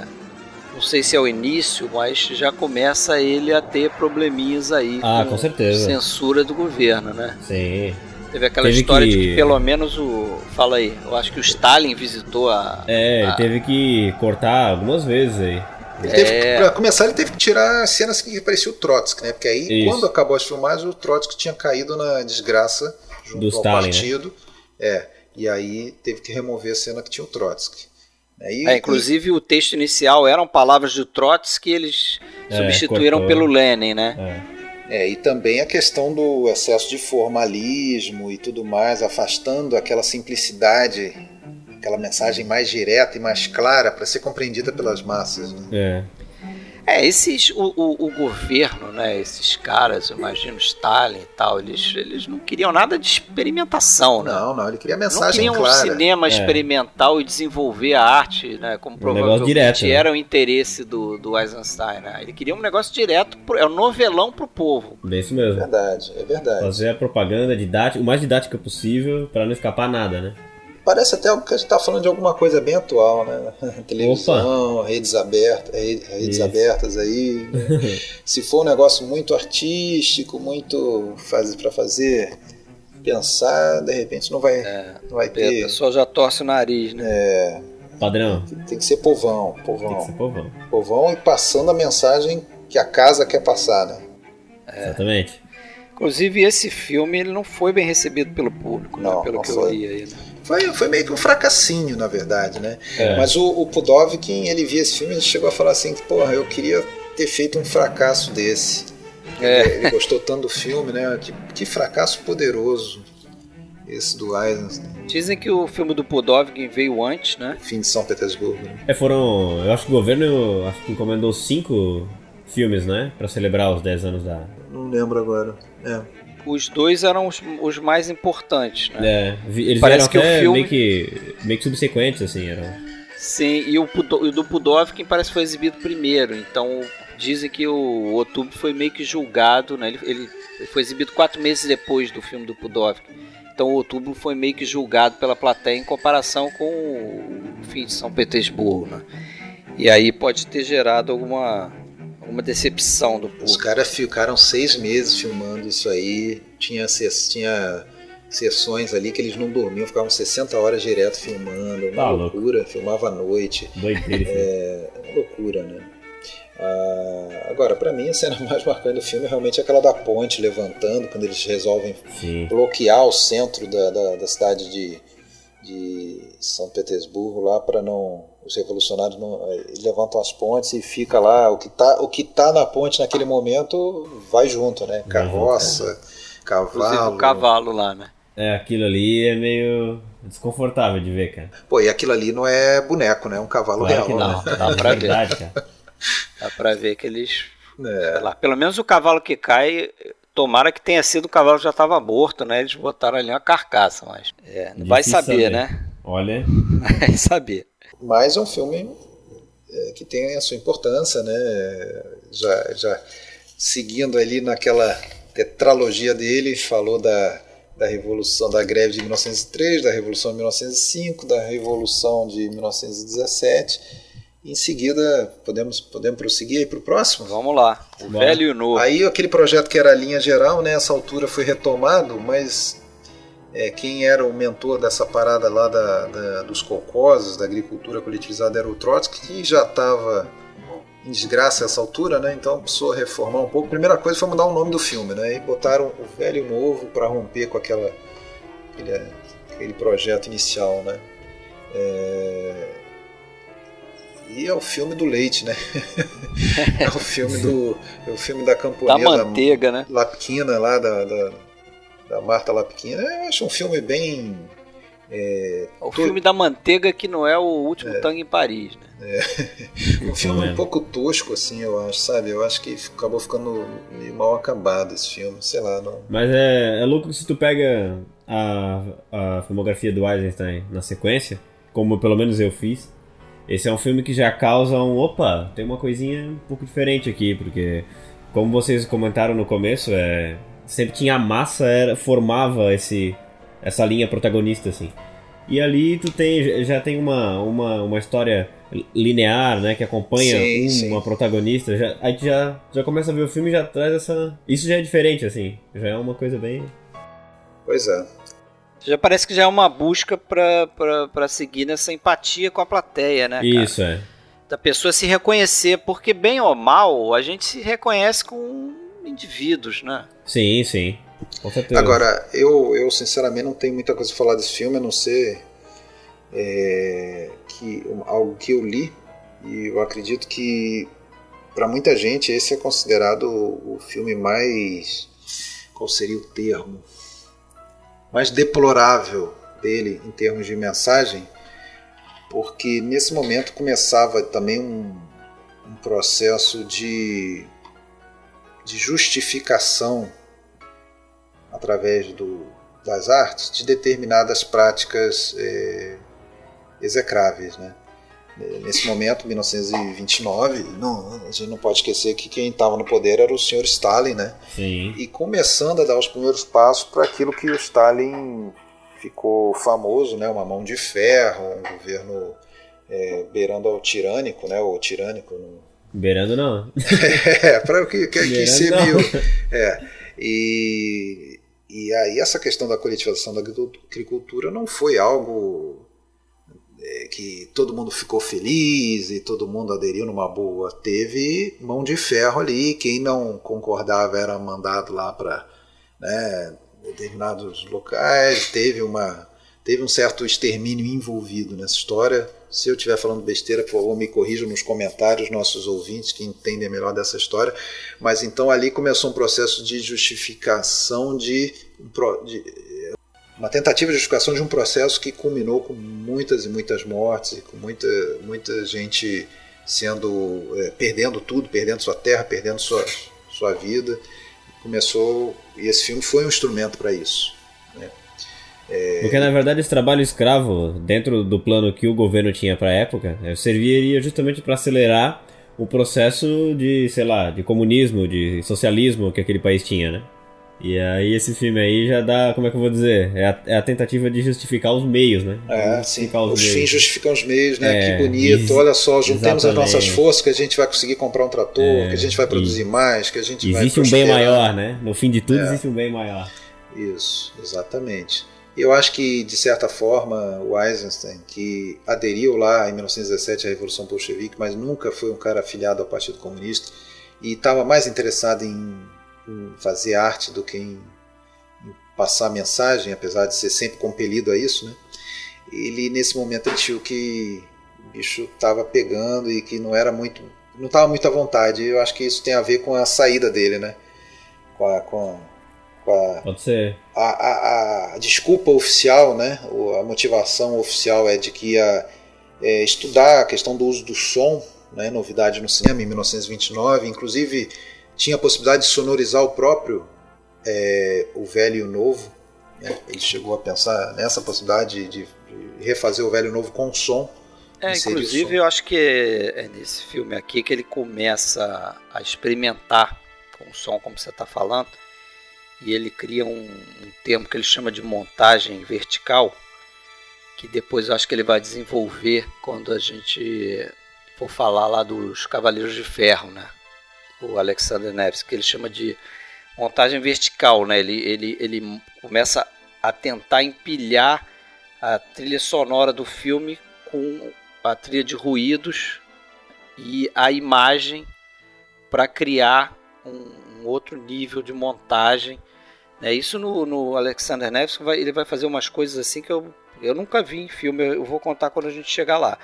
não sei se é o início, mas já começa ele a ter probleminhas aí ah, com, com certeza. censura do governo, né? Sim. Teve aquela teve história que... de que pelo menos o. Fala aí, eu acho que o Stalin visitou a. É, a... teve que cortar algumas vezes aí. Ele teve, é... Pra começar, ele teve que tirar cenas que parecia o Trotsky, né? Porque aí, Isso. quando acabou as filmagens, o Trotsky tinha caído na desgraça junto Do ao Stalin, né? partido. Né? É. E aí teve que remover a cena que tinha o Trotsky. Aí, é, inclusive e... o texto inicial eram palavras do Trotsky que eles é, substituíram cortou. pelo Lenin, né? É. É, e também a questão do excesso de formalismo e tudo mais, afastando aquela simplicidade, aquela mensagem mais direta e mais clara para ser compreendida pelas massas. Né? É. É, esses, o, o, o, governo, né, esses caras, eu imagino Stalin e tal, eles, eles não queriam nada de experimentação, né? Não, não, ele queria mensagem não queriam clara. um cinema é. experimental e desenvolver a arte, né, como um provavelmente direto, né? era o interesse do, do Eisenstein, né? Ele queria um negócio direto, pro, é um novelão pro povo. Bem isso mesmo. É verdade, é verdade. Fazer a propaganda didática, o mais didática possível, para não escapar nada, né? Parece até que a gente está falando de alguma coisa bem atual, né? Televisão, Opa. redes abertas, redes abertas aí. Né? Se for um negócio muito artístico, muito faz, para fazer pensar, de repente não vai, é, não vai ter. A pessoa já torce o nariz, né? É. Padrão. Tem que ser povão, povão. Tem que ser povão. Povão e passando a mensagem que a casa quer passar, né? É. Exatamente. Inclusive, esse filme ele não foi bem recebido pelo público, né? não, né? pelo não que foi. eu li aí. Né? Foi, foi meio que um fracassinho, na verdade, né? É. Mas o, o Pudovkin, ele via esse filme e chegou a falar assim, porra, eu queria ter feito um fracasso desse. É. Ele, ele, gostou tanto do filme, né? Que, que fracasso poderoso esse do Eisenstein. Dizem que o filme do Pudovkin veio antes, né? Fim de São Petersburgo. Né? É, foram... Eu acho que o governo acho que encomendou cinco filmes, né? Pra celebrar os 10 anos da... Não lembro agora. É os dois eram os, os mais importantes, né? É, eles Parece que o filme meio que, meio que subsequentes, assim, eram. Sim, e o, o do Pudovkin parece que foi exibido primeiro, então dizem que o Outubro foi meio que julgado, né? Ele, ele, foi exibido quatro meses depois do filme do Pudovkin. Então o Outubro foi meio que julgado pela plateia em comparação com o fim de São Petersburgo, né? E aí pode ter gerado alguma uma decepção do público. Os caras ficaram seis meses filmando isso aí, tinha, tinha sessões ali que eles não dormiam, ficavam 60 horas direto filmando, uma tá loucura, louco. filmava à noite. Doideira. É, é loucura, né? Ah, agora, para mim, a cena mais marcante do filme é realmente aquela da ponte levantando, quando eles resolvem Sim. bloquear o centro da, da, da cidade de, de São Petersburgo lá para não os revolucionários não, eh, levantam as pontes e fica lá o que tá o que tá na ponte naquele momento vai junto né carroça uhum. cavalo o cavalo lá né é aquilo ali é meio desconfortável de ver cara pô e aquilo ali não é boneco né é um cavalo claro real não né? dá pra ver dá pra ver que eles é. lá, pelo menos o cavalo que cai Tomara que tenha sido o cavalo já estava morto, né? Eles botaram ali uma carcaça, mas. É, não vai saber, saber, né? Olha. Vai saber. Mas é um filme é, que tem a sua importância, né? Já, já seguindo ali naquela tetralogia dele, falou da, da Revolução, da greve de 1903, da Revolução de 1905, da Revolução de 1917. Em seguida, podemos, podemos prosseguir aí para o próximo? Vamos lá, o Bom. velho e o novo. Aí aquele projeto que era a linha geral, nessa né, altura foi retomado, mas é, quem era o mentor dessa parada lá da, da, dos colcoses, da agricultura coletivizada, era o Trotsky, que já estava em desgraça essa altura, né? Então precisou reformar um pouco. A primeira coisa foi mudar o nome do filme, né? E botaram o velho e o novo para romper com aquela, aquele, aquele projeto inicial, né? É... E é o filme do leite, né? é o filme do. É o filme da camponesa. Da manteiga, né? Lapquina lá da, da da Marta Lapquina. Eu acho um filme bem. É, o filme da manteiga que não é o último é, tango em Paris, né? É. um filme um pouco tosco, assim, eu acho, sabe? Eu acho que acabou ficando meio mal acabado esse filme, sei lá. Não... Mas é, é louco que se tu pega a, a filmografia do Eisenstein na sequência, como pelo menos eu fiz, esse é um filme que já causa um opa, tem uma coisinha um pouco diferente aqui, porque como vocês comentaram no começo, é sempre tinha a massa, era, formava esse, essa linha protagonista, assim. E ali tu tem, já tem uma, uma, uma história linear, né, que acompanha sim, um, sim. uma protagonista, já, aí já, já começa a ver o filme e já traz essa... Isso já é diferente, assim, já é uma coisa bem... Pois é. Já parece que já é uma busca para seguir nessa empatia com a plateia, né, Isso, é. Da pessoa se reconhecer, porque bem ou mal, a gente se reconhece com indivíduos, né? Sim, sim. Com certeza. Agora, eu, eu sinceramente não tenho muita coisa a falar desse filme, a não ser é, que, algo que eu li, e eu acredito que para muita gente esse é considerado o filme mais. Qual seria o termo? Mais deplorável dele em termos de mensagem, porque nesse momento começava também um, um processo de, de justificação através do, das artes de determinadas práticas é, execráveis. Né? Nesse momento, 1929, não, a gente não pode esquecer que quem estava no poder era o senhor Stalin, né? Sim. E começando a dar os primeiros passos para aquilo que o Stalin ficou famoso, né? Uma mão de ferro, um governo é, beirando ao tirânico, né? O tirânico. Beirando não. é, para o que, que, que se viu. É. E, e aí essa questão da coletivização da agricultura não foi algo que todo mundo ficou feliz e todo mundo aderiu numa boa. Teve mão de ferro ali, quem não concordava era mandado lá para né, determinados locais, teve, uma, teve um certo extermínio envolvido nessa história. Se eu estiver falando besteira, por favor, me corrijam nos comentários, nossos ouvintes que entendem melhor dessa história. Mas então ali começou um processo de justificação de, de uma tentativa de justificação de um processo que culminou com muitas e muitas mortes e com muita, muita gente sendo é, perdendo tudo, perdendo sua terra, perdendo sua, sua vida. Começou e esse filme foi um instrumento para isso. Né? É... Porque na verdade esse trabalho escravo dentro do plano que o governo tinha para a época né, serviria justamente para acelerar o processo de, sei lá, de comunismo, de socialismo que aquele país tinha, né? E aí esse filme aí já dá, como é que eu vou dizer? É a, é a tentativa de justificar os meios, né? É, sim. Os, os fins justificam os meios, né? É, que bonito. Olha só, juntemos exatamente. as nossas forças que a gente vai conseguir comprar um trator, é, que a gente vai produzir mais, que a gente Existe um bem maior, né? No fim de tudo é. existe um bem maior. Isso, exatamente. Eu acho que, de certa forma, o Eisenstein, que aderiu lá em 1917 à Revolução Bolchevique, mas nunca foi um cara afiliado ao Partido Comunista, e estava mais interessado em em fazer arte do que em, em passar mensagem, apesar de ser sempre compelido a isso, né? Ele nesse momento viu que o bicho estava pegando e que não era muito, não estava muito à vontade. Eu acho que isso tem a ver com a saída dele, né? Com a, com, com a, Pode ser. A, a, a, desculpa oficial, né? A motivação oficial é de que ia é, estudar a questão do uso do som, né? Novidade no cinema em 1929, inclusive tinha a possibilidade de sonorizar o próprio é, o velho e o novo. Né? Ele chegou a pensar nessa possibilidade de, de refazer o velho e o novo com som. É, inclusive eu acho que é nesse filme aqui que ele começa a experimentar com o som, como você está falando, e ele cria um, um, termo que ele chama de montagem vertical, que depois eu acho que ele vai desenvolver quando a gente for falar lá dos Cavaleiros de Ferro, né? O Alexander Nevsky, que ele chama de montagem vertical, né? Ele, ele, ele começa a tentar empilhar a trilha sonora do filme com a trilha de ruídos e a imagem para criar um, um, outro nível de montagem. É isso no, no Alexander Nevsky vai, ele vai fazer umas coisas assim que eu, eu nunca vi em filme. Eu vou contar quando a gente chegar lá.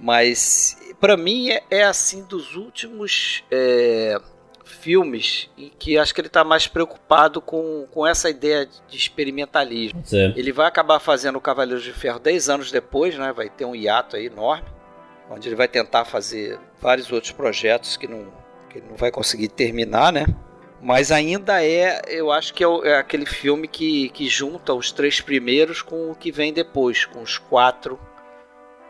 Mas para mim é, é, assim dos últimos é, filmes em que acho que ele está mais preocupado com, com essa ideia de experimentalismo. Sim. Ele vai acabar fazendo o Cavaleiros de Ferro 10 anos depois, né? Vai ter um hiato aí enorme, onde ele vai tentar fazer vários outros projetos que não, que não vai conseguir terminar, né? Mas ainda é, eu acho que é, é aquele filme que, que junta os três primeiros com o que vem depois, com os quatro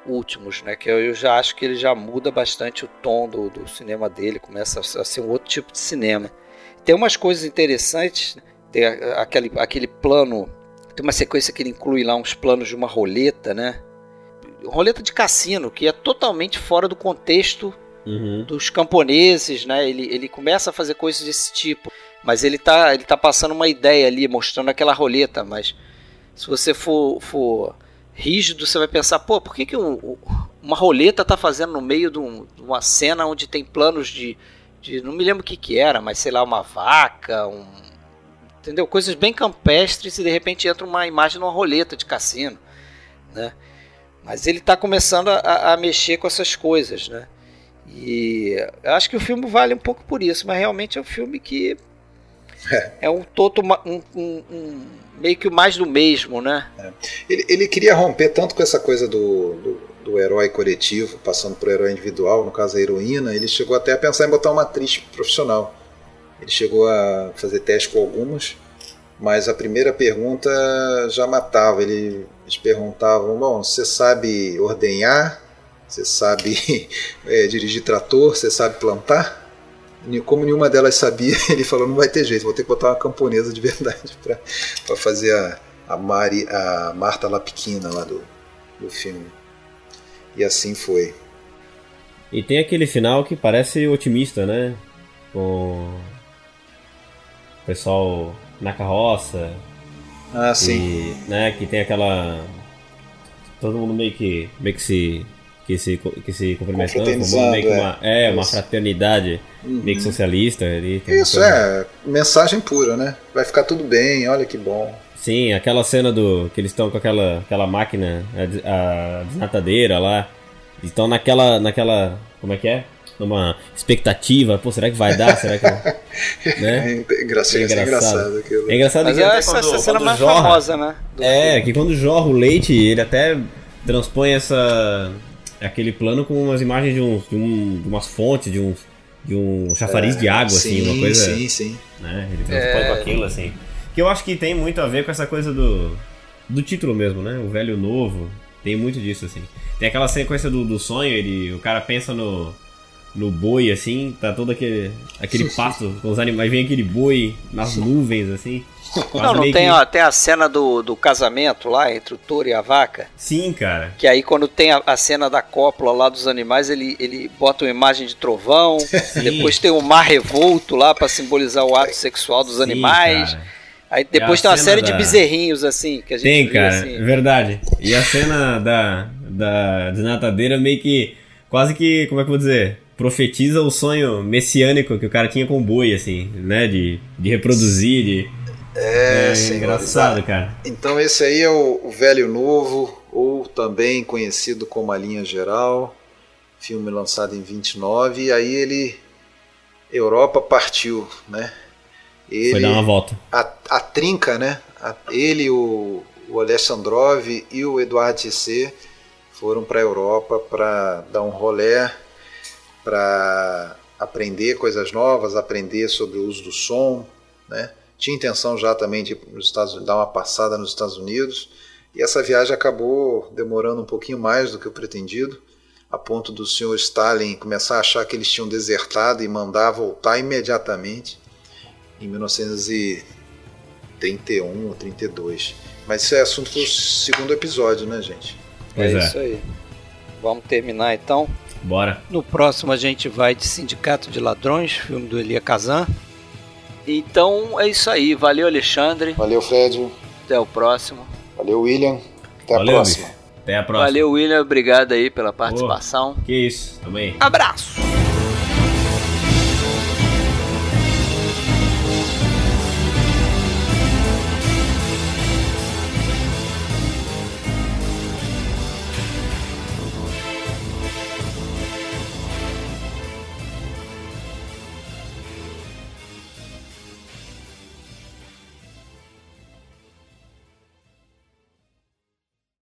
últimos, né? Que eu já acho que ele já muda bastante o tom do, do cinema dele, começa a ser um outro tipo de cinema. Tem umas coisas interessantes, tem aquele, aquele plano, tem uma sequência que ele inclui lá uns planos de uma roleta, né? Roleta de cassino, que é totalmente fora do contexto uhum. dos camponeses, né? Ele, ele começa a fazer coisas desse tipo, mas ele tá, ele tá passando uma ideia ali, mostrando aquela roleta, mas se você for, for rígido, você vai pensar, pô, por que, que um, uma roleta tá fazendo no meio de, um, de, uma cena onde tem planos de, de. Não me lembro o que, que era, mas sei lá, uma vaca, um. Entendeu? Coisas bem campestres e de repente entra uma imagem de uma roleta de cassino, né? Mas ele está começando a, a, mexer com essas coisas, né? E eu acho que o filme vale um pouco por isso, mas realmente é um filme que é, é um todo um, um, um, meio que mais do mesmo, né? É. Ele, ele queria romper tanto com essa coisa do, do, do herói coletivo, passando por herói individual, no caso a heroína, ele chegou até a pensar em botar uma atriz profissional. Ele chegou a fazer teste com algumas, mas a primeira pergunta já matava. Ele, eles perguntavam: Bom, você sabe ordenhar? Você sabe é, dirigir trator? Você sabe plantar? Como nenhuma delas sabia, ele falou: Não vai ter jeito, vou ter que botar uma camponesa de verdade para fazer a, a, Mari, a Marta Lapquina lá do, do filme. E assim foi. E tem aquele final que parece otimista, né? Com o pessoal na carroça. Ah, sim. E, né, que tem aquela. Todo mundo meio que, meio que se. Que se, que se cumprimentando, formando meio que uma, é, é uma fraternidade uhum. meio que socialista. Ali, Isso, é, mensagem pura, né? Vai ficar tudo bem, olha que bom. Sim, aquela cena do que eles estão com aquela, aquela máquina, a, a desnatadeira lá. Estão naquela, naquela. Como é que é? Numa expectativa, pô, será que vai dar? Será que. né? É engraçado, é engraçado. É engraçado, aquilo. é engraçado Mas que é essa, quando, essa cena mais jorra, famosa, né? É, filme. que quando jorra o leite, ele até transpõe essa. Aquele plano com umas imagens de, uns, de, um, de umas fontes, de uns. De um chafariz é, de água, sim, assim, uma coisa. Sim, sim. Né? Ele transpõe é... com aquilo, assim. Que eu acho que tem muito a ver com essa coisa do, do título mesmo, né? O velho novo. Tem muito disso, assim. Tem aquela sequência do, do sonho, ele, o cara pensa no, no boi, assim, tá todo aquele, aquele pasto com os animais, vem aquele boi nas nuvens, assim. Não, não tem, que... ó, tem a cena do, do casamento lá entre o touro e a vaca. Sim, cara. Que aí quando tem a, a cena da cópula lá dos animais, ele, ele bota uma imagem de trovão, Sim. depois tem o mar revolto lá para simbolizar o ato sexual dos Sim, animais. Cara. Aí depois tem uma série da... de bezerrinhos, assim, que a gente Tem, cara, assim. verdade. E a cena da, da desnatadeira meio que, quase que, como é que eu vou dizer? Profetiza o sonho messiânico que o cara tinha com o boi, assim, né? De, de reproduzir, de... É, é engraçado, cara. Então esse aí é o, o Velho Novo, ou também conhecido como A Linha Geral, filme lançado em 29, e aí ele... Europa partiu, né? Ele, Foi dar uma volta. A, a trinca, né? A, ele, o, o Alessandrov e o Eduardo Tissé foram para a Europa para dar um rolé, para aprender coisas novas, aprender sobre o uso do som, né? Tinha intenção já também de nos Estados, dar uma passada nos Estados Unidos, e essa viagem acabou demorando um pouquinho mais do que o pretendido, a ponto do senhor Stalin começar a achar que eles tinham desertado e mandar voltar imediatamente em 1931 ou 32. Mas isso é assunto para o segundo episódio, né, gente? Pois é, é isso aí. Vamos terminar então? Bora. No próximo a gente vai de Sindicato de Ladrões, filme do Elia Kazan. Então é isso aí. Valeu, Alexandre. Valeu, Fred. Até o próximo. Valeu, William. Até Valeu, a próxima. Até a próxima. Valeu, William. Obrigado aí pela participação. que isso. Também. Abraço.